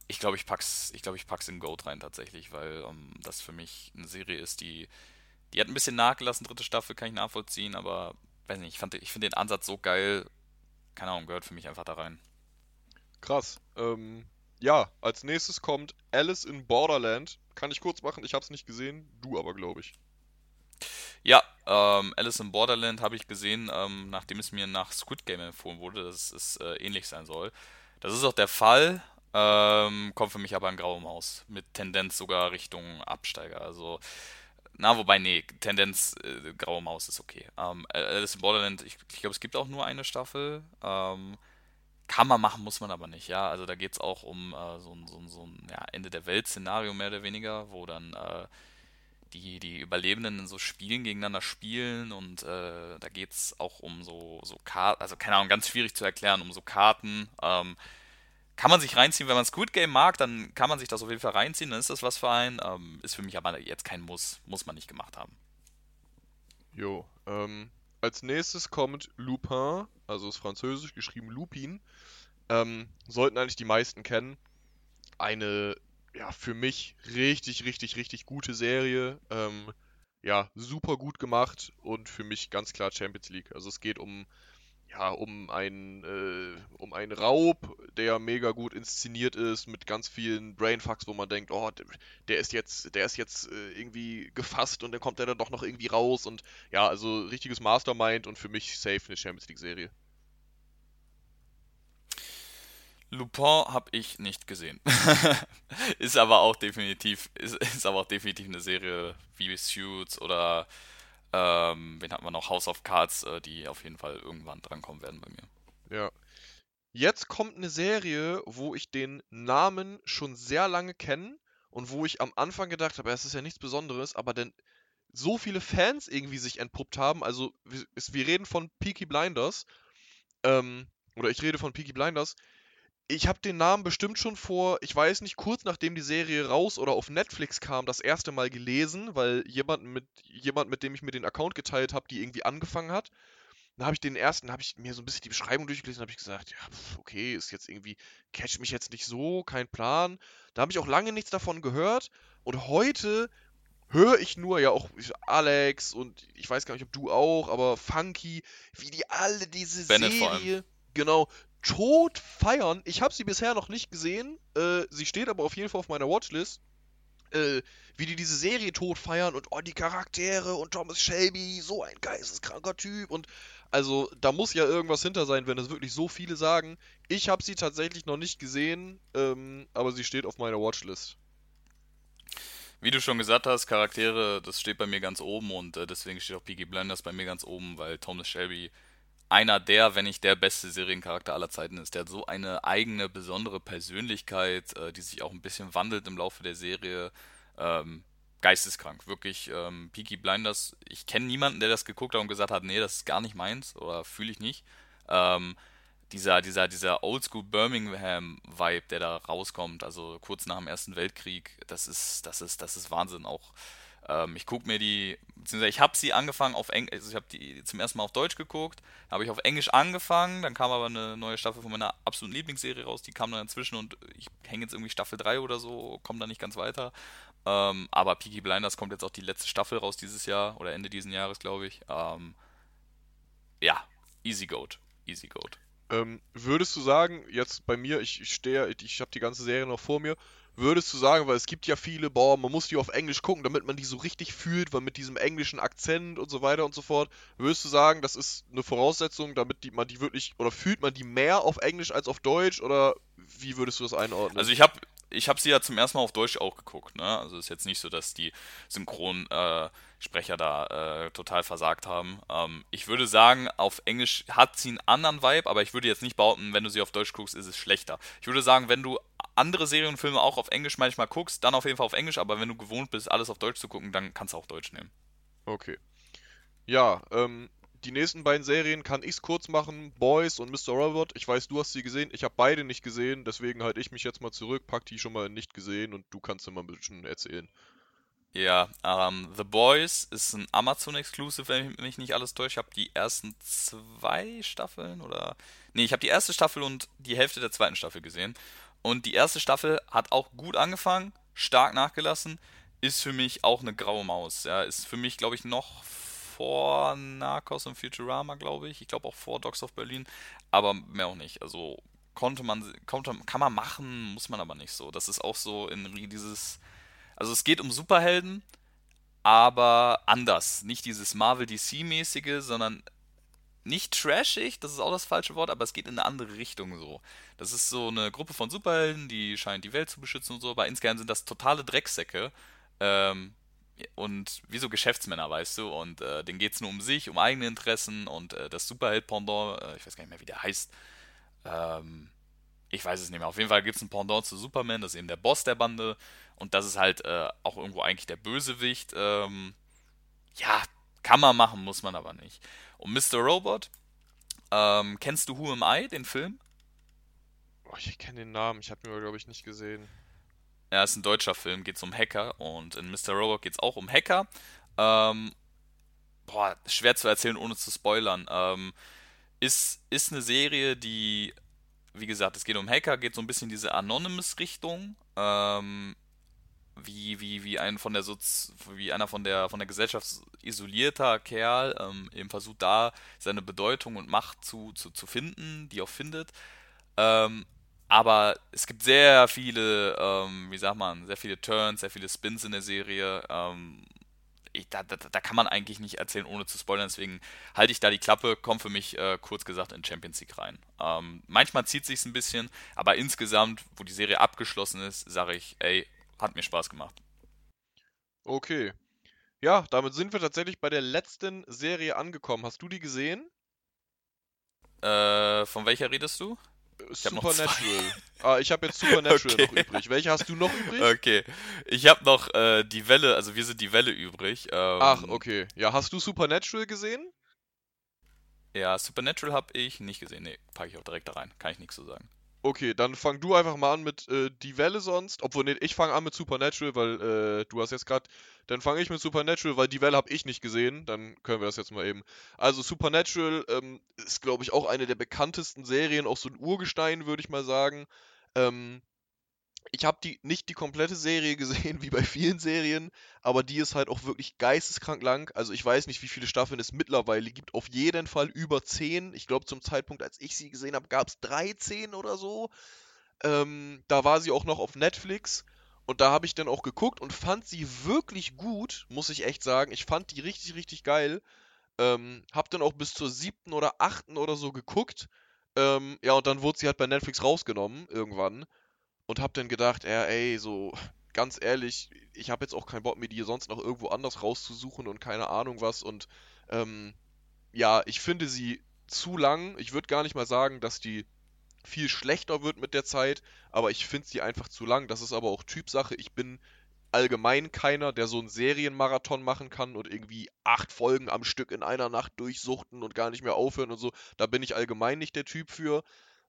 Ich glaube, ich pack's, ich glaube, ich pack's in Goat rein tatsächlich, weil ähm, das für mich eine Serie ist, die, die hat ein bisschen nachgelassen, dritte Staffel kann ich nachvollziehen, aber weiß nicht, ich, fand, ich finde den Ansatz so geil. Keine Ahnung, gehört für mich einfach da rein. Krass. Ähm, ja, als nächstes kommt Alice in Borderland. Kann ich kurz machen, ich habe es nicht gesehen, du aber, glaube ich. Ja, ähm, Alice in Borderland habe ich gesehen, ähm, nachdem es mir nach Squid Game empfohlen wurde, dass es äh, ähnlich sein soll. Das ist auch der Fall, ähm, kommt für mich aber ein Grauer Maus, mit Tendenz sogar Richtung Absteiger. Also na, wobei, nee, Tendenz äh, graue Maus ist okay. Ähm, Alice in Borderland, ich, ich glaube, es gibt auch nur eine Staffel. Ähm, kann man machen, muss man aber nicht, ja. Also da geht es auch um äh, so, so, so ein ja, Ende der Welt-Szenario mehr oder weniger, wo dann äh, die, die Überlebenden in so Spielen gegeneinander spielen und äh, da geht es auch um so, so Karten, also keine Ahnung, ganz schwierig zu erklären, um so Karten. Ähm, kann man sich reinziehen, wenn man Squid Game mag, dann kann man sich das auf jeden Fall reinziehen, dann ist das was für einen. Ähm, ist für mich aber jetzt kein Muss, muss man nicht gemacht haben. Jo, ähm, als nächstes kommt Lupin, also ist französisch geschrieben Lupin. Ähm, sollten eigentlich die meisten kennen. Eine, ja, für mich richtig, richtig, richtig gute Serie. Ähm, ja, super gut gemacht und für mich ganz klar Champions League. Also es geht um ja, um einen, äh, um einen Raub, der mega gut inszeniert ist, mit ganz vielen Brainfucks, wo man denkt, oh, der ist jetzt, der ist jetzt äh, irgendwie gefasst und dann kommt er dann doch noch irgendwie raus und ja, also richtiges Mastermind und für mich safe eine Champions League Serie. Lupin habe ich nicht gesehen. [LAUGHS] ist aber auch definitiv, ist, ist aber auch definitiv eine Serie wie Suits oder ähm, wen hatten wir noch? House of Cards, äh, die auf jeden Fall irgendwann drankommen werden bei mir. Ja. Jetzt kommt eine Serie, wo ich den Namen schon sehr lange kenne und wo ich am Anfang gedacht habe, es ist ja nichts Besonderes, aber denn so viele Fans irgendwie sich entpuppt haben. Also, wir, wir reden von Peaky Blinders. Ähm, oder ich rede von Peaky Blinders ich habe den Namen bestimmt schon vor, ich weiß nicht, kurz nachdem die Serie raus oder auf Netflix kam, das erste Mal gelesen, weil jemand mit, jemand, mit dem ich mir den Account geteilt habe, die irgendwie angefangen hat. Dann habe ich den ersten, habe ich mir so ein bisschen die Beschreibung durchgelesen, habe ich gesagt, ja, okay, ist jetzt irgendwie, catch mich jetzt nicht so, kein Plan. Da habe ich auch lange nichts davon gehört. Und heute höre ich nur, ja auch Alex und ich weiß gar nicht, ob du auch, aber Funky, wie die alle diese Bennett Serie, genau, tot feiern. Ich habe sie bisher noch nicht gesehen. Äh, sie steht aber auf jeden Fall auf meiner Watchlist. Äh, wie die diese Serie tot feiern und oh, die Charaktere und Thomas Shelby, so ein geisteskranker Typ und also da muss ja irgendwas hinter sein, wenn es wirklich so viele sagen. Ich habe sie tatsächlich noch nicht gesehen, ähm, aber sie steht auf meiner Watchlist. Wie du schon gesagt hast, Charaktere, das steht bei mir ganz oben und äh, deswegen steht auch Peaky Blinders bei mir ganz oben, weil Thomas Shelby einer der, wenn nicht der beste Seriencharakter aller Zeiten ist. Der hat so eine eigene, besondere Persönlichkeit, äh, die sich auch ein bisschen wandelt im Laufe der Serie. Ähm, geisteskrank, wirklich. Ähm, Peaky Blinders, ich kenne niemanden, der das geguckt hat und gesagt hat, nee, das ist gar nicht meins oder fühle ich nicht. Ähm, dieser, dieser, dieser Oldschool Birmingham-Vibe, der da rauskommt, also kurz nach dem Ersten Weltkrieg, das ist, das ist, das ist Wahnsinn auch. Ähm, ich gucke mir die, beziehungsweise ich habe sie angefangen auf Englisch, also ich habe die zum ersten Mal auf Deutsch geguckt, habe ich auf Englisch angefangen, dann kam aber eine neue Staffel von meiner absoluten Lieblingsserie raus, die kam dann inzwischen und ich hänge jetzt irgendwie Staffel 3 oder so, komme da nicht ganz weiter. Ähm, aber Peaky Blinders kommt jetzt auch die letzte Staffel raus dieses Jahr oder Ende diesen Jahres, glaube ich. Ähm, ja, easy goat, easy goat. Ähm, würdest du sagen, jetzt bei mir, ich, ich stehe, ich, ich habe die ganze Serie noch vor mir, würdest du sagen, weil es gibt ja viele, boah, man muss die auf Englisch gucken, damit man die so richtig fühlt, weil mit diesem englischen Akzent und so weiter und so fort, würdest du sagen, das ist eine Voraussetzung, damit die, man die wirklich, oder fühlt man die mehr auf Englisch als auf Deutsch, oder wie würdest du das einordnen? Also ich habe ich habe sie ja zum ersten Mal auf Deutsch auch geguckt, ne? Also ist jetzt nicht so, dass die Synchronsprecher äh, da äh, total versagt haben. Ähm, ich würde sagen, auf Englisch hat sie einen anderen Vibe, aber ich würde jetzt nicht behaupten, wenn du sie auf Deutsch guckst, ist es schlechter. Ich würde sagen, wenn du andere Serien und Filme auch auf Englisch manchmal guckst, dann auf jeden Fall auf Englisch, aber wenn du gewohnt bist, alles auf Deutsch zu gucken, dann kannst du auch Deutsch nehmen. Okay. Ja, ähm, die nächsten beiden Serien kann ich's kurz machen. Boys und Mr. Robot. Ich weiß, du hast sie gesehen. Ich habe beide nicht gesehen. Deswegen halte ich mich jetzt mal zurück, pack die schon mal nicht gesehen und du kannst immer ein bisschen erzählen. Ja, ähm, The Boys ist ein Amazon-Exclusive, wenn ich mich nicht alles täusche. Ich habe die ersten zwei Staffeln oder. Nee, ich habe die erste Staffel und die Hälfte der zweiten Staffel gesehen. Und die erste Staffel hat auch gut angefangen, stark nachgelassen. Ist für mich auch eine graue Maus. Ja, ist für mich, glaube ich, noch vor Narcos und Futurama, glaube ich. Ich glaube auch vor Dogs of Berlin, aber mehr auch nicht. Also konnte man, konnte, kann man machen, muss man aber nicht so. Das ist auch so in dieses. Also es geht um Superhelden, aber anders. Nicht dieses Marvel DC-mäßige, sondern nicht trashig, das ist auch das falsche Wort, aber es geht in eine andere Richtung so. Das ist so eine Gruppe von Superhelden, die scheinen die Welt zu beschützen und so, aber insgesamt sind das totale Drecksäcke. Ähm, und wie so Geschäftsmänner, weißt du, und äh, denen geht es nur um sich, um eigene Interessen und äh, das Superheld-Pendant, äh, ich weiß gar nicht mehr, wie der heißt, ähm, ich weiß es nicht mehr. Auf jeden Fall gibt es ein Pendant zu Superman, das ist eben der Boss der Bande und das ist halt äh, auch irgendwo eigentlich der Bösewicht. Ähm, ja, kann man machen, muss man aber nicht. Und Mr. Robot, ähm, kennst du Who Am I, den Film? Oh, ich kenne den Namen, ich habe ihn glaube ich nicht gesehen. Ja, ist ein deutscher Film, geht es um Hacker und in Mr. Robot geht es auch um Hacker. Ähm, boah, schwer zu erzählen, ohne zu spoilern. Ähm, ist, ist eine Serie, die, wie gesagt, es geht um Hacker, geht so ein bisschen in diese Anonymous-Richtung. Ähm, wie, wie, wie ein von der Sozi wie einer von der von der Gesellschaft isolierter Kerl ähm, eben versucht da seine Bedeutung und Macht zu, zu, zu finden, die auch findet. Ähm, aber es gibt sehr viele, ähm, wie sagt man, sehr viele Turns, sehr viele Spins in der Serie. Ähm, ich, da, da, da, kann man eigentlich nicht erzählen, ohne zu spoilern. Deswegen halte ich da die Klappe, komme für mich äh, kurz gesagt in Champions League rein. Ähm, manchmal zieht sich ein bisschen, aber insgesamt, wo die Serie abgeschlossen ist, sage ich, ey, hat mir Spaß gemacht. Okay. Ja, damit sind wir tatsächlich bei der letzten Serie angekommen. Hast du die gesehen? Äh, von welcher redest du? Supernatural. ah, ich habe jetzt Supernatural [LAUGHS] okay. noch übrig. Welche hast du noch übrig? Okay. Ich habe noch äh, die Welle, also wir sind die Welle übrig. Ähm, Ach, okay. Ja, hast du Supernatural gesehen? Ja, Supernatural habe ich nicht gesehen. Nee, packe ich auch direkt da rein. Kann ich nichts zu sagen. Okay, dann fang du einfach mal an mit äh, Die Welle sonst. Obwohl, nee, ich fange an mit Supernatural, weil äh, du hast jetzt gerade. Dann fange ich mit Supernatural, weil Die Welle habe ich nicht gesehen. Dann können wir das jetzt mal eben. Also, Supernatural ähm, ist, glaube ich, auch eine der bekanntesten Serien, auch so ein Urgestein, würde ich mal sagen. Ähm, ich habe die nicht die komplette Serie gesehen, [LAUGHS] wie bei vielen Serien, aber die ist halt auch wirklich geisteskrank lang. Also ich weiß nicht, wie viele Staffeln es mittlerweile gibt. Auf jeden Fall über 10. Ich glaube, zum Zeitpunkt, als ich sie gesehen habe, gab es 13 oder so. Ähm, da war sie auch noch auf Netflix. Und da habe ich dann auch geguckt und fand sie wirklich gut, muss ich echt sagen. Ich fand die richtig, richtig geil. Ähm, hab dann auch bis zur siebten oder achten oder so geguckt. Ähm, ja, und dann wurde sie halt bei Netflix rausgenommen, irgendwann und hab dann gedacht, ja, ey, so ganz ehrlich, ich habe jetzt auch keinen Bock, mir die sonst noch irgendwo anders rauszusuchen und keine Ahnung was. Und ähm, ja, ich finde sie zu lang. Ich würde gar nicht mal sagen, dass die viel schlechter wird mit der Zeit, aber ich finde sie einfach zu lang. Das ist aber auch Typsache. Ich bin allgemein keiner, der so einen Serienmarathon machen kann und irgendwie acht Folgen am Stück in einer Nacht durchsuchten und gar nicht mehr aufhören und so. Da bin ich allgemein nicht der Typ für.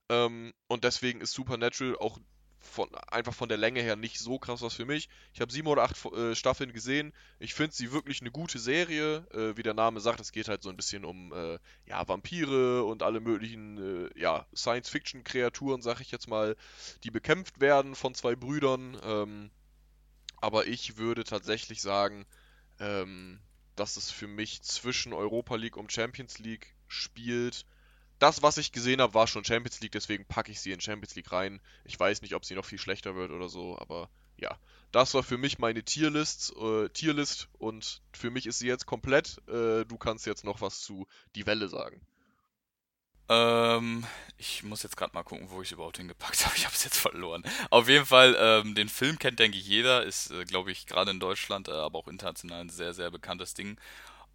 Ähm, und deswegen ist Supernatural auch von, einfach von der Länge her nicht so krass was für mich. Ich habe sieben oder acht äh, Staffeln gesehen. Ich finde sie wirklich eine gute Serie. Äh, wie der Name sagt, es geht halt so ein bisschen um äh, ja, Vampire und alle möglichen äh, ja, Science-Fiction-Kreaturen, sag ich jetzt mal, die bekämpft werden von zwei Brüdern. Ähm, aber ich würde tatsächlich sagen, ähm, dass es für mich zwischen Europa League und Champions League spielt. Das, was ich gesehen habe, war schon Champions League, deswegen packe ich sie in Champions League rein. Ich weiß nicht, ob sie noch viel schlechter wird oder so, aber ja. Das war für mich meine Tierlist, äh, Tierlist und für mich ist sie jetzt komplett. Äh, du kannst jetzt noch was zu Die Welle sagen. Ähm, ich muss jetzt gerade mal gucken, wo ich überhaupt hingepackt [LAUGHS] habe. Ich habe es jetzt verloren. Auf jeden Fall, ähm, den Film kennt, denke ich, jeder. Ist, äh, glaube ich, gerade in Deutschland, äh, aber auch international ein sehr, sehr bekanntes Ding.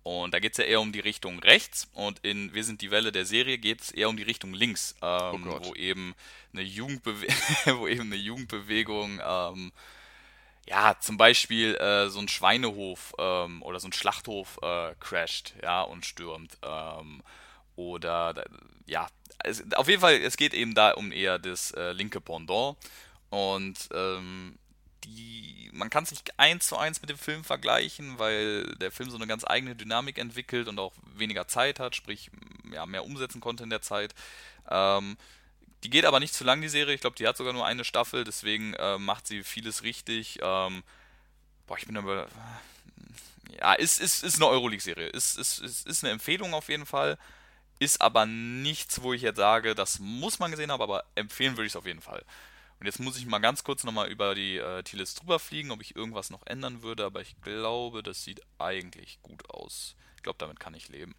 Und da geht es ja eher um die Richtung rechts und in Wir sind die Welle der Serie geht es eher um die Richtung links, ähm, oh wo eben eine Jugendbewe [LAUGHS] wo eben eine Jugendbewegung ähm, ja, zum Beispiel äh, so ein Schweinehof ähm, oder so ein Schlachthof äh, crasht, ja, und stürmt. Ähm, oder, ja, es, auf jeden Fall, es geht eben da um eher das äh, linke Pendant. Und ähm, die, man kann es nicht eins zu eins mit dem Film vergleichen, weil der Film so eine ganz eigene Dynamik entwickelt und auch weniger Zeit hat, sprich ja, mehr umsetzen konnte in der Zeit. Ähm, die geht aber nicht zu lang, die Serie. Ich glaube, die hat sogar nur eine Staffel, deswegen äh, macht sie vieles richtig. Ähm, boah, ich bin aber. Ja, ist, ist, ist eine Euroleague-Serie. Ist, ist, ist, ist eine Empfehlung auf jeden Fall. Ist aber nichts, wo ich jetzt sage, das muss man gesehen haben, aber empfehlen würde ich es auf jeden Fall. Und jetzt muss ich mal ganz kurz nochmal über die äh, T-List drüber fliegen, ob ich irgendwas noch ändern würde, aber ich glaube, das sieht eigentlich gut aus. Ich glaube, damit kann ich leben.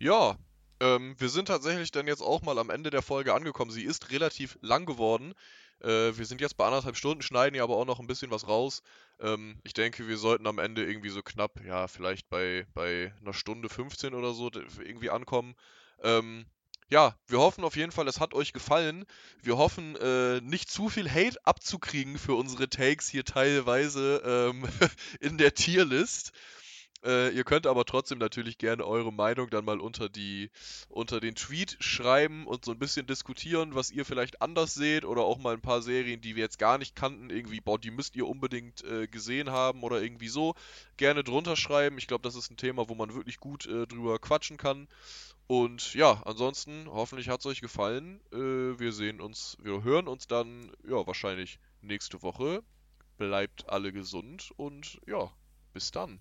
Ja, ähm, wir sind tatsächlich dann jetzt auch mal am Ende der Folge angekommen. Sie ist relativ lang geworden. Äh, wir sind jetzt bei anderthalb Stunden, schneiden ja aber auch noch ein bisschen was raus. Ähm, ich denke, wir sollten am Ende irgendwie so knapp, ja, vielleicht bei, bei einer Stunde 15 oder so irgendwie ankommen. Ähm, ja, wir hoffen auf jeden Fall, es hat euch gefallen. Wir hoffen, äh, nicht zu viel Hate abzukriegen für unsere Takes hier teilweise ähm, [LAUGHS] in der Tierlist. Äh, ihr könnt aber trotzdem natürlich gerne eure Meinung dann mal unter, die, unter den Tweet schreiben und so ein bisschen diskutieren, was ihr vielleicht anders seht oder auch mal ein paar Serien, die wir jetzt gar nicht kannten, irgendwie, boah, die müsst ihr unbedingt äh, gesehen haben oder irgendwie so. Gerne drunter schreiben. Ich glaube, das ist ein Thema, wo man wirklich gut äh, drüber quatschen kann. Und ja, ansonsten hoffentlich hat es euch gefallen. Äh, wir sehen uns, wir hören uns dann, ja, wahrscheinlich nächste Woche. Bleibt alle gesund und ja, bis dann.